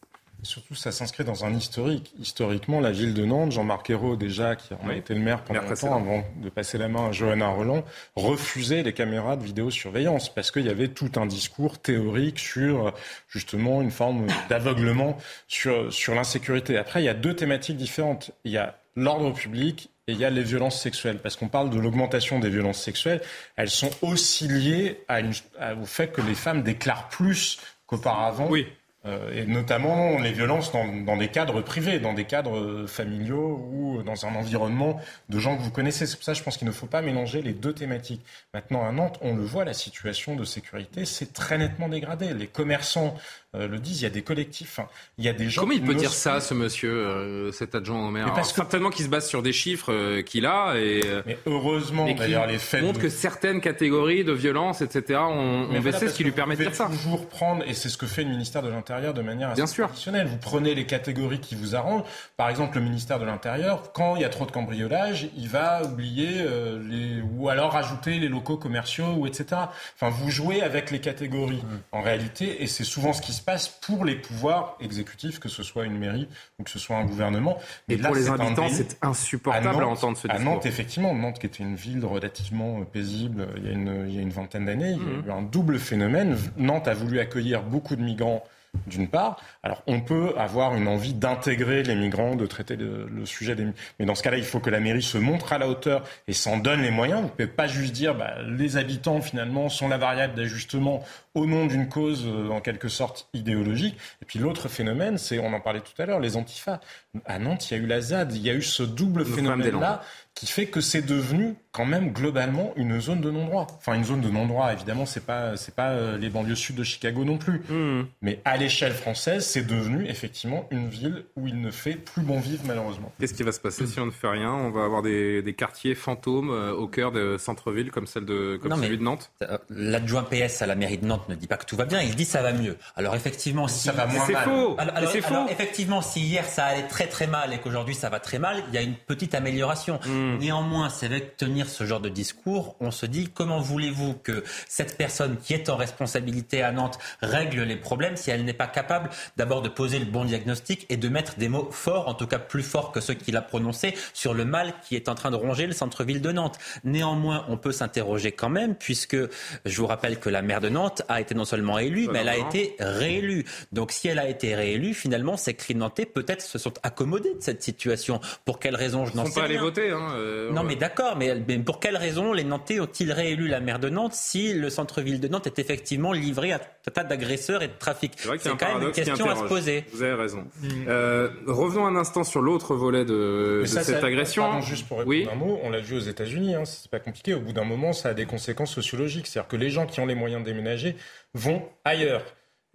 Surtout, ça s'inscrit dans un historique. Historiquement, la ville de Nantes, Jean-Marc Ayrault, déjà, qui en a été le maire pendant longtemps avant de passer la main à Johanna Roland, refusait les caméras de vidéosurveillance parce qu'il y avait tout un discours théorique sur, justement, une forme d'aveuglement sur, sur l'insécurité. Après, il y a deux thématiques différentes. Il y a l'ordre public et il y a les violences sexuelles. Parce qu'on parle de l'augmentation des violences sexuelles. Elles sont aussi liées à une, au fait que les femmes déclarent plus qu'auparavant. Oui. Euh, et notamment les violences dans, dans, des cadres privés, dans des cadres familiaux ou dans un environnement de gens que vous connaissez. C'est pour ça que je pense qu'il ne faut pas mélanger les deux thématiques. Maintenant, à Nantes, on le voit, la situation de sécurité s'est très nettement dégradée. Les commerçants euh, le disent, il y a des collectifs, hein. il y a des gens... Comment il peut dire ça, ce monsieur, euh, cet adjoint au maire parce que... Certainement qu'il se base sur des chiffres euh, qu'il a et... Mais heureusement, d'ailleurs, les faits... montrent que certaines catégories de violence, etc., ont, baissé, ce qui lui permet de dire ça. toujours prendre, et c'est ce que fait le ministère de l'Intérieur de manière assez Bien sûr. Vous prenez les catégories qui vous arrangent. Par exemple, le ministère de l'Intérieur, quand il y a trop de cambriolage, il va oublier les... ou alors rajouter les locaux commerciaux, ou etc. Enfin, vous jouez avec les catégories, mmh. en réalité, et c'est souvent ce qui se passe pour les pouvoirs exécutifs, que ce soit une mairie ou que ce soit un gouvernement. Et pour les habitants, c'est insupportable à, entendre ce discours. À Nantes, effectivement, Nantes qui était une ville relativement paisible il y a une, il y a une vingtaine d'années, il y a mmh. eu un double phénomène. Nantes a voulu accueillir beaucoup de migrants d'une part. Alors, on peut avoir une envie d'intégrer les migrants, de traiter le, sujet des Mais dans ce cas-là, il faut que la mairie se montre à la hauteur et s'en donne les moyens. Vous ne pouvez pas juste dire bah, les habitants, finalement, sont la variable d'ajustement au nom d'une cause, euh, en quelque sorte, idéologique. Et puis l'autre phénomène, c'est, on en parlait tout à l'heure, les antifas. À Nantes, il y a eu la ZAD, il y a eu ce double phénomène-là qui fait que c'est devenu quand même globalement une zone de non-droit. Enfin, une zone de non-droit, évidemment, c'est pas c'est pas euh, les banlieues sud de Chicago non plus. Hmm. Mais à l'échelle française, c'est devenu effectivement une ville où il ne fait plus bon vivre malheureusement. Qu'est-ce qui va se passer si on ne fait rien? On va avoir des, des quartiers fantômes euh, au cœur de centre-ville comme celle de comme celui de Nantes? Euh, l'adjoint PS à la mairie de Nantes ne dit pas que tout va bien, il dit ça va mieux. Alors effectivement, si ça va moins mal. Faux. c'est faux. effectivement, si hier ça allait très très mal et qu'aujourd'hui ça va très mal, il y a une petite amélioration. Hmm. Hmm. Néanmoins, c'est avec tenir ce genre de discours, on se dit comment voulez-vous que cette personne qui est en responsabilité à Nantes règle les problèmes si elle n'est pas capable d'abord de poser le bon diagnostic et de mettre des mots forts, en tout cas plus forts que ceux qu'il a prononcés, sur le mal qui est en train de ronger le centre-ville de Nantes. Néanmoins, on peut s'interroger quand même, puisque je vous rappelle que la maire de Nantes a été non seulement élue, mais elle a été réélue. Donc si elle a été réélue, finalement, ces cris nantais peut-être se sont accommodés de cette situation. Pour quelle raison Je n'en sais pas. Ils aller voter. Hein, euh, non, mais d'accord, mais, pour quelle raison les Nantais ont-ils réélu la maire de Nantes si le centre-ville de Nantes est effectivement livré à un tas d'agresseurs et de trafic C'est quand même une question à se poser. Vous avez raison. Mm. Euh, revenons un instant sur l'autre volet de, cette agression. juste pour oui. un mot, on l'a vu aux États-Unis, hein, c'est pas compliqué. Au bout d'un moment, ça a des conséquences sociologiques. C'est-à-dire que les gens qui ont les moyens de déménager vont ailleurs.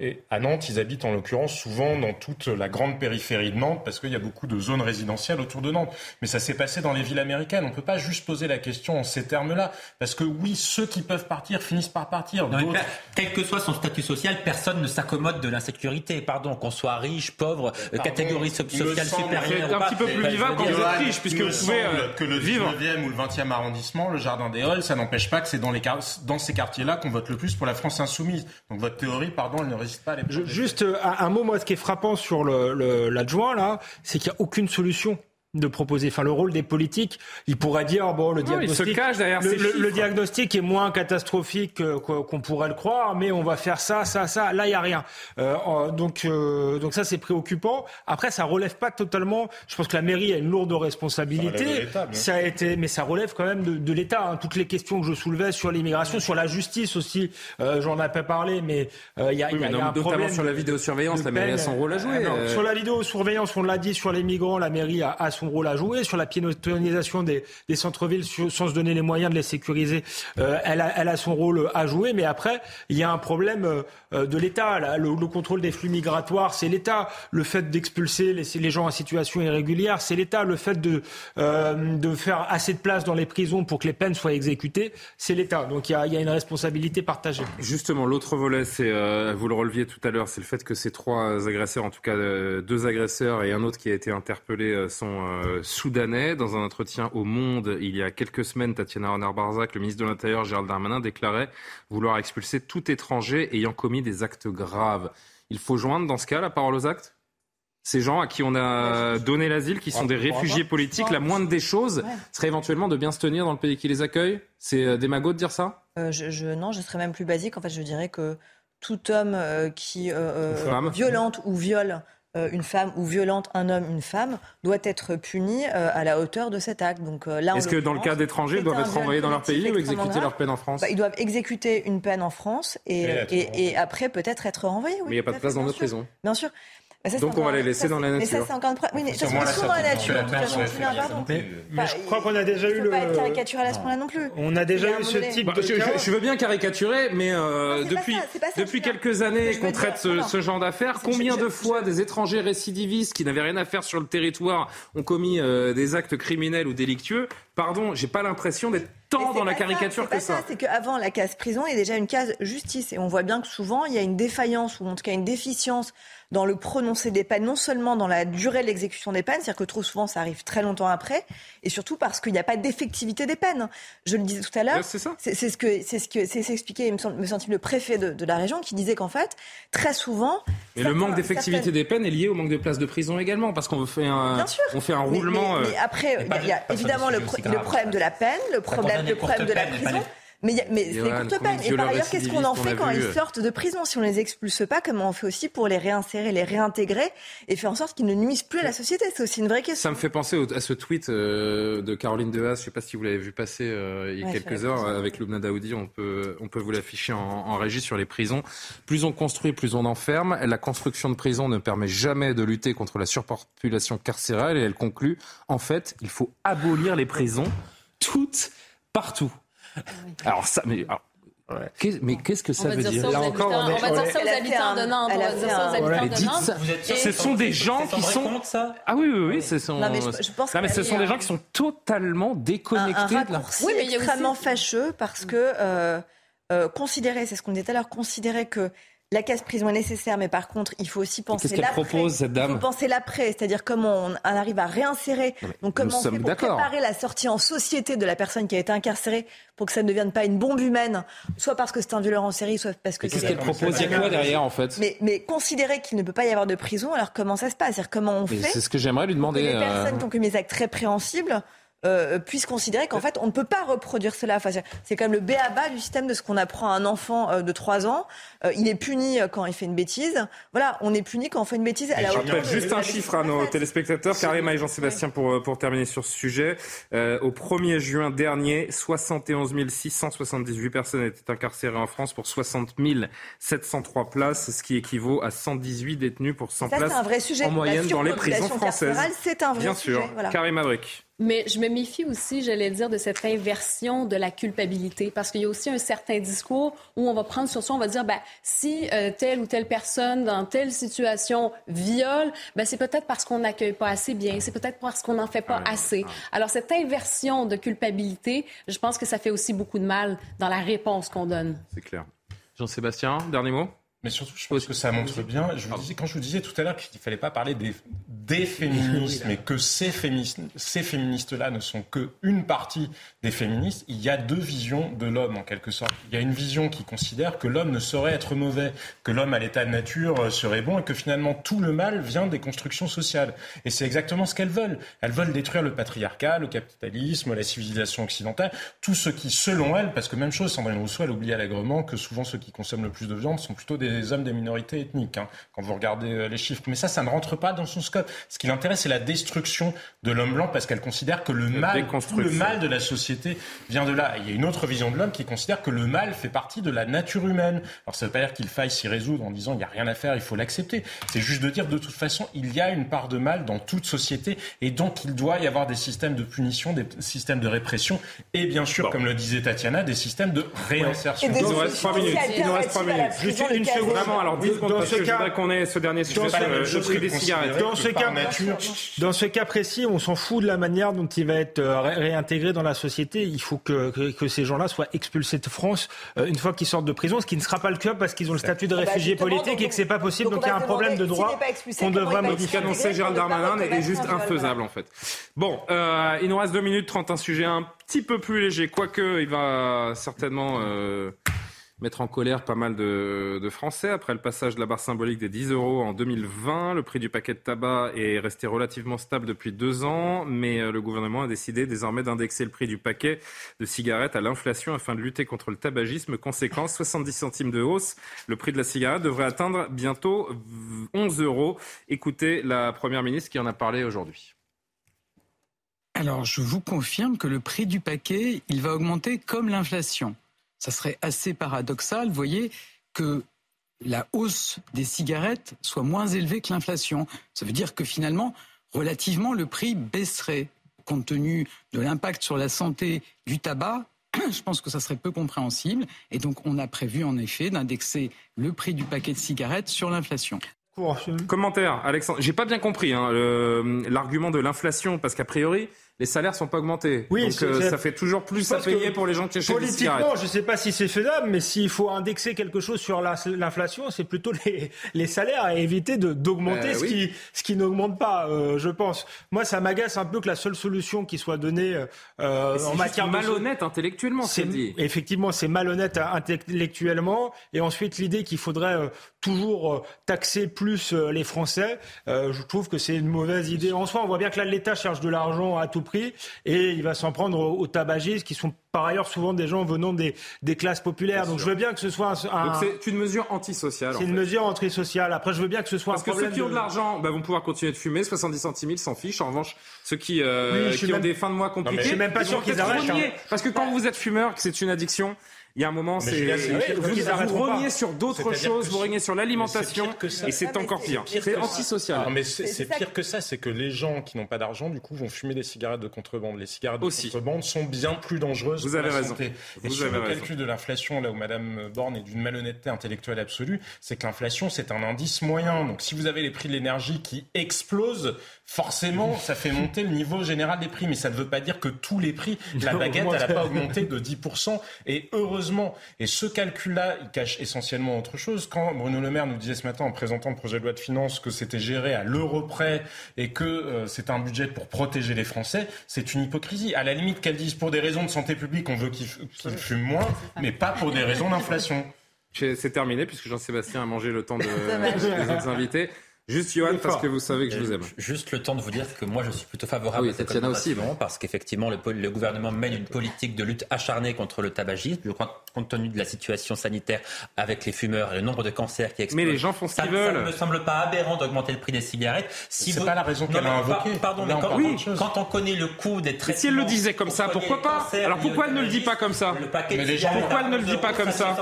Et à Nantes, ils habitent en l'occurrence souvent dans toute la grande périphérie de Nantes parce qu'il y a beaucoup de zones résidentielles autour de Nantes. Mais ça s'est passé dans les villes américaines. On ne peut pas juste poser la question en ces termes-là. Parce que oui, ceux qui peuvent partir finissent par partir. quel que soit son statut social, personne ne s'accommode de l'insécurité. Pardon, qu'on soit riche, pauvre, euh, catégorie sociale supérieure. C'est un petit peu plus vivable quand vous êtes riche puisque vous pouvez euh, que le 19e ou le 20e arrondissement, le Jardin des Halles, ça n'empêche pas que c'est dans, les, dans ces quartiers-là qu'on vote le plus pour la France insoumise. Donc votre théorie, pardon, elle ne juste euh, un, mot, moi, ce qui est frappant sur l'adjoint, là, c'est qu'il n'y a aucune solution de proposer. Enfin, le rôle des politiques, il pourrait dire bon, le diagnostic, le, diagnostic est moins catastrophique qu'on pourrait le croire, mais on va faire ça, ça, ça. Là, il y a rien. Euh, donc, euh, donc ça, c'est préoccupant. Après, ça relève pas totalement. Je pense que la mairie a une lourde responsabilité. Ça, a été, mais ça relève quand même de, de l'État. Hein. Toutes les questions que je soulevais sur l'immigration, sur la justice aussi, euh, j'en ai pas parlé, mais euh, il y a, y a, y a un notamment sur la vidéosurveillance, la mairie a son rôle à jouer. Euh, sur la vidéosurveillance, on l'a dit, sur les migrants, la mairie a, a son rôle à jouer. Sur la piétonisation des, centres-villes, sans se donner les moyens de les sécuriser, euh, elle, a, elle, a, son rôle à jouer. Mais après, il y a un problème euh, de l'État. Le, le, contrôle des flux migratoires, c'est l'État. Le fait d'expulser les, les, gens en situation irrégulière, c'est l'État. Le fait de, euh, de faire assez de place dans les prisons pour que les peines soient exécutées, c'est l'État. Donc il y, a, il y a, une responsabilité partagée. Justement, l'autre volet, c'est, euh, vous le releviez tout à l'heure, c'est le fait que ces trois agresseurs, en tout cas deux agresseurs et un autre qui a été interpellé, sont soudanais. Dans un entretien au Monde il y a quelques semaines, Tatiana Renard-Barzac, le ministre de l'Intérieur Gérald Darmanin, déclarait vouloir expulser tout étranger ayant commis des actes graves. Il faut joindre dans ce cas la parole aux actes? Ces gens à qui on a donné l'asile, qui sont des réfugiés politiques, la moindre des choses serait éventuellement de bien se tenir dans le pays qui les accueille. C'est euh, démago de dire ça? Euh, je, Non, je serais même plus basique. En fait, je dirais que tout homme euh, qui violente ou viole une femme ou violente un homme, une femme, doit être puni à la hauteur de cet acte. Donc là, est-ce que dans le cas d'étrangers, ils doivent être renvoyés dans leur pays ou exécuter leur peine en France bah, Ils doivent exécuter une peine en France et, et, après peut-être être renvoyés. mais il n'y a pas de place dans notre prison. Bien sûr. Bah, Donc on va les laisser dans la nature. Mais ça, c'est encore une preuve. Oui, mais ça, c'est dans la nature. Mais je crois qu'on a déjà eu le. pas être caricatural à ce point-là non plus. On a déjà eu ce type de. Je veux bien caricaturer, mais euh, depuis depuis quelques années qu'on traite ce genre d'affaires, combien de fois des étrangers récidivistes qui n'avaient rien à faire sur le territoire ont commis euh, des actes criminels ou délictueux Pardon, j'ai pas l'impression d'être tant dans la caricature que ça. C'est qu'avant la case prison, il y a déjà une case justice. Et on voit bien que souvent, il y a une défaillance ou en tout cas une déficience dans le prononcé des peines, non seulement dans la durée de l'exécution des peines, c'est-à-dire que trop souvent ça arrive très longtemps après, et surtout parce qu'il n'y a pas d'effectivité des peines. Je le disais tout à l'heure, c'est ce que c'est ce que c'est expliqué, me semble le préfet de, la région qui disait qu'en fait très souvent. Mais le manque d'effectivité des peines est lié au manque de places de prison également, parce qu'on fait un on fait un roulement. Mais, euh, après, il y a, évidemment le, le, problème de la peine, le problème, le problème de la prison. Mais, mais c'est courte peine. Et par ailleurs, qu'est-ce qu'on en fait quand ils euh. sortent de prison Si on les expulse pas, comment on fait aussi pour les réinsérer, les réintégrer et faire en sorte qu'ils ne nuisent plus à la société? C'est aussi une vraie question. Ça me fait penser à ce tweet euh, de Caroline Dehaas. Je ne sais pas si vous l'avez vu passer euh, il y a quelques heures avec Loubna Daoudi. On peut, on peut vous l'afficher en, en régie sur les prisons. Plus on construit, plus on enferme. La construction de prisons ne permet jamais de lutter contre la surpopulation carcérale. Et elle conclut, en fait, il faut abolir les prisons toutes partout. Alors ça, mais mais qu'est-ce que ça veut dire, Là encore, on, va dire ça aux habitants de Nantes. On va dire ça aux habitants de Nantes. Ce sont des gens qui sont. Ah oui, oui, oui. Ce sont. Non, mais je, pense non, mais ce sont des gens qui sont totalement déconnectés de la. Oui, mais il est extrêmement fâcheux parce que euh, euh, considérer, c'est ce qu'on disait tout à l'heure, considérer que la case prison est nécessaire, mais par contre, il faut aussi penser l'après. propose, cette dame Il faut penser l'après, c'est-à-dire comment on arrive à réinsérer. Donc comment on fait pour préparer la sortie en société de la personne qui a été incarcérée pour que ça ne devienne pas une bombe humaine, soit parce que c'est un violeur en série, soit parce que. Qu'est-ce qu'elle propose Il y a quoi derrière, en fait mais, mais considérer qu'il ne peut pas y avoir de prison, alors comment ça se passe? C'est-à-dire comment on fait C'est ce que j'aimerais lui demander. les personnes qui ont commis des actes très préhensibles euh, puisse considérer qu'en fait, on ne peut pas reproduire cela. Enfin, c'est quand même le béaba du système de ce qu'on apprend à un enfant euh, de 3 ans. Euh, il est puni quand il fait une bêtise. Voilà, on est puni quand on fait une bêtise. À la je rappelle juste un chiffre à nos téléspectateurs, Karima et Jean-Sébastien, pour, pour terminer sur ce sujet. au 1er juin dernier, 71 678 personnes étaient incarcérées en France pour 60 703 places, ce qui équivaut à 118 détenus pour 100 places un vrai sujet. en moyenne dans les prisons françaises. C'est un vrai Bien sujet. sûr. Voilà. Karima Brick. Mais je me méfie aussi, j'allais dire, de cette inversion de la culpabilité, parce qu'il y a aussi un certain discours où on va prendre sur soi, on va dire, ben, si euh, telle ou telle personne dans telle situation viole, ben, c'est peut-être parce qu'on n'accueille pas assez bien, c'est peut-être parce qu'on n'en fait pas assez. Alors cette inversion de culpabilité, je pense que ça fait aussi beaucoup de mal dans la réponse qu'on donne. C'est clair. Jean-Sébastien, dernier mot mais surtout, je pense que ça montre bien. Je vous disais, quand je vous disais tout à l'heure qu'il ne fallait pas parler des, des féministes, mais que ces féministes, ces féministes-là ne sont que une partie des féministes, il y a deux visions de l'homme en quelque sorte. Il y a une vision qui considère que l'homme ne saurait être mauvais, que l'homme à l'état de nature euh, serait bon et que finalement tout le mal vient des constructions sociales. Et c'est exactement ce qu'elles veulent. Elles veulent détruire le patriarcat, le capitalisme, la civilisation occidentale, tout ce qui, selon elles, parce que même chose, Sandrine Rousseau, elle oublie allègrement que souvent ceux qui consomment le plus de viande sont plutôt des des hommes des minorités ethniques, hein, quand vous regardez euh, les chiffres. Mais ça, ça ne rentre pas dans son scope. Ce qui l'intéresse, c'est la destruction de l'homme blanc parce qu'elle considère que le mal, le mal de la société vient de là. il y a une autre vision de l'homme qui considère que le mal fait partie de la nature humaine. Alors ça ne veut pas dire qu'il faille s'y résoudre en disant il n'y a rien à faire, il faut l'accepter. C'est juste de dire de toute façon, il y a une part de mal dans toute société et donc il doit y avoir des systèmes de punition, des systèmes de répression et bien sûr, comme le disait Tatiana, des systèmes de réinsertion. Il nous reste trois minutes. Il nous reste trois minutes. Juste une seconde. Vraiment, alors 10 secondes, dans parce ce que cas, je voudrais qu'on ait ce dernier sujet sur le prix des cigarettes. Dans ce, cas, dans ce cas précis, on s'en fout de la manière dont il va être euh, réintégré dans la société. Il faut que, que, que ces gens-là soient expulsés de France euh, une fois qu'ils sortent de prison, ce qui ne sera pas le cas parce qu'ils ont le statut de ah bah, réfugié politique et que c'est pas possible. Donc, il y a un problème de droit qu'on devrait modifier. annoncé Gérald Darmanin est juste infaisable en fait. Bon, euh, il nous reste 2 minutes 30, un sujet un petit peu plus léger, quoique il va certainement mettre en colère pas mal de, Français. Après le passage de la barre symbolique des 10 euros en 2020, le prix du paquet de tabac est resté relativement stable depuis deux ans, mais euh, le gouvernement a décidé désormais d'indexer le prix du paquet de cigarettes à l'inflation afin de lutter contre le tabagisme. Conséquence, 70 centimes de hausse. Le prix de la cigarette devrait atteindre bientôt 11 euros. Écoutez la Première ministre qui en a parlé aujourd'hui. Alors, je vous confirme que le prix du paquet, il va augmenter comme l'inflation ça serait assez paradoxal, vous voyez, que la hausse des cigarettes soit moins élevée que l'inflation. Ça veut dire que finalement, relativement, le prix baisserait. Compte tenu de l'impact sur la santé du tabac, je pense que ça serait peu compréhensible. Et donc, on a prévu en effet d'indexer le prix du paquet de cigarettes sur l'inflation. Commentaire, Alexandre. J'ai pas bien compris hein, l'argument de l'inflation, parce qu'a priori, les salaires sont pas augmentés. Oui, Donc euh, ça fait toujours plus à payer pour les gens qui achètent des cigarettes. Politiquement, je ne sais pas si c'est faisable, mais s'il faut indexer quelque chose sur l'inflation, c'est plutôt les, les, salaires à éviter d'augmenter euh, ce, qui, ce qui n'augmente pas, euh, je pense. Moi, ça m'agace un peu que la seule solution qui soit donnée en matière de... malhonnête intellectuellement, c'est dit. Effectivement, c'est malhonnête intellectuellement. Et ensuite, l'idée qu'il faudrait toujours taxer plus les Français, je trouve que c'est une mauvaise idée. En soi, on voit bien que là, l'État cherche de l'argent à tout prix et il va s'en prendre aux, tabagistes qui sont par ailleurs souvent des gens venant des, des classes populaires. Donc je veux bien que ce soit un. c'est une mesure antisociale. C'est une mesure antisociale. Après, je veux bien que ce soit Parce que ceux qui ont de, l'argent bah, vont pouvoir continuer de fumer. 70 centimes, ils s'en fichent. En revanche, ceux qui, euh, qui ont des fins de mois compliquées. je suis même pas sûr qu'ils arrêtent. Hein. Parce que quand vous êtes fumeur, que c'est une addiction, il y a un moment, c'est vous, vous reniez sur d'autres choses, vous reniez sur l'alimentation, et c'est encore pire. C'est antisocial. mais c'est pire que ça, c'est que les gens qui n'ont pas d'argent, du coup, vont fumer des cigarettes de contrebande. Les cigarettes de contrebande sont bien plus dangereuses. Vous avez raison. Et sur le calcul de l'inflation, là où Madame Borne est d'une malhonnêteté intellectuelle absolue, c'est que l'inflation, c'est un indice moyen. Donc, si vous avez les prix de l'énergie qui explosent, forcément, ça fait monter le niveau général des prix. Mais ça ne veut pas dire que tous les prix, la baguette, elle n'a pas augmenté de 10%. Et heureusement, et ce calcul-là, il cache essentiellement autre chose. Quand Bruno Le Maire nous disait ce matin en présentant le projet de loi de finances que c'était géré à l'euro près et que euh, c'est un budget pour protéger les Français, c'est une hypocrisie. À la limite qu'elle dise pour des raisons de santé publique, on veut qu'ils fument moins, mais pas pour des raisons d'inflation. C'est terminé puisque Jean-Sébastien a mangé le temps de, des autres invités. Juste Johan, parce que vous savez que je vous aime. Juste le temps de vous dire que moi je suis plutôt favorable à cette aussi, parce qu'effectivement le, le, gouvernement mène une politique de lutte acharnée contre le tabagisme. Je crois compte tenu de la situation sanitaire avec les fumeurs et le nombre de cancers qui explosent. Mais les gens font ce qu'ils veulent. Ça ne me semble pas aberrant d'augmenter le prix des cigarettes. Si c'est pas la raison qu'elle a invoquée. Pardon, mais quand, oui. quand, on connaît le coût des traitements. si elle le disait comme ça, pourquoi pas Alors pourquoi elle ne le dit pas comme ça Pourquoi elle ne le dit pas comme ça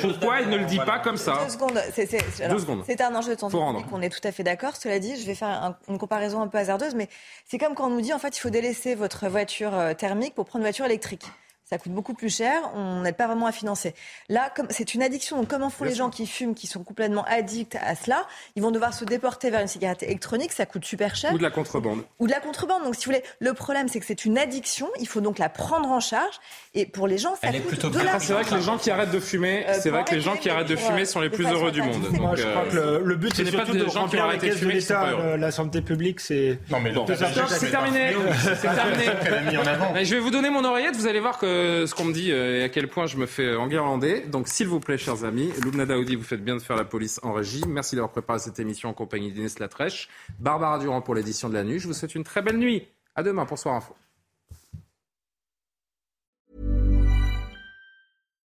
Pourquoi elle ne le dit pas comme ça Deux secondes. C'est un enjeu de. On est tout à fait d'accord. Cela dit, je vais faire une comparaison un peu hasardeuse, mais c'est comme quand on nous dit en fait il faut délaisser votre voiture euh, thermique pour prendre une voiture électrique ça coûte beaucoup plus cher, on n'aide pas vraiment à financer. Là, c'est une addiction, donc comment font les gens qui fument, qui sont complètement addicts à cela Ils vont devoir se déporter vers une cigarette électronique, ça coûte super cher. Ou de la contrebande. Ou de la contrebande. Donc, si vous voulez, le problème, c'est que c'est une addiction, il faut donc la prendre en charge. Et pour les gens, ça Elle coûte plutôt de l'argent. C'est vrai que les gens qui arrêtent de fumer, euh, c'est vrai que les gens qui arrêtent de fumer sont les plus heureux du monde. Moi, je crois que le, but, c'est surtout de remplir la caisse de l'État. La santé publique, c'est... Non, mais c'est terminé. C'est terminé. Je vais vous donner mon oreillette, vous allez voir que ce qu'on me dit euh, et à quel point je me fais enguirlander. Donc, s'il vous plaît, chers amis, Loubna Daoudi, vous faites bien de faire la police en régie. Merci d'avoir préparé cette émission en compagnie d'Inès Latrèche. Barbara Durand pour l'édition de la nuit. Je vous souhaite une très belle nuit. À demain pour Soir Info.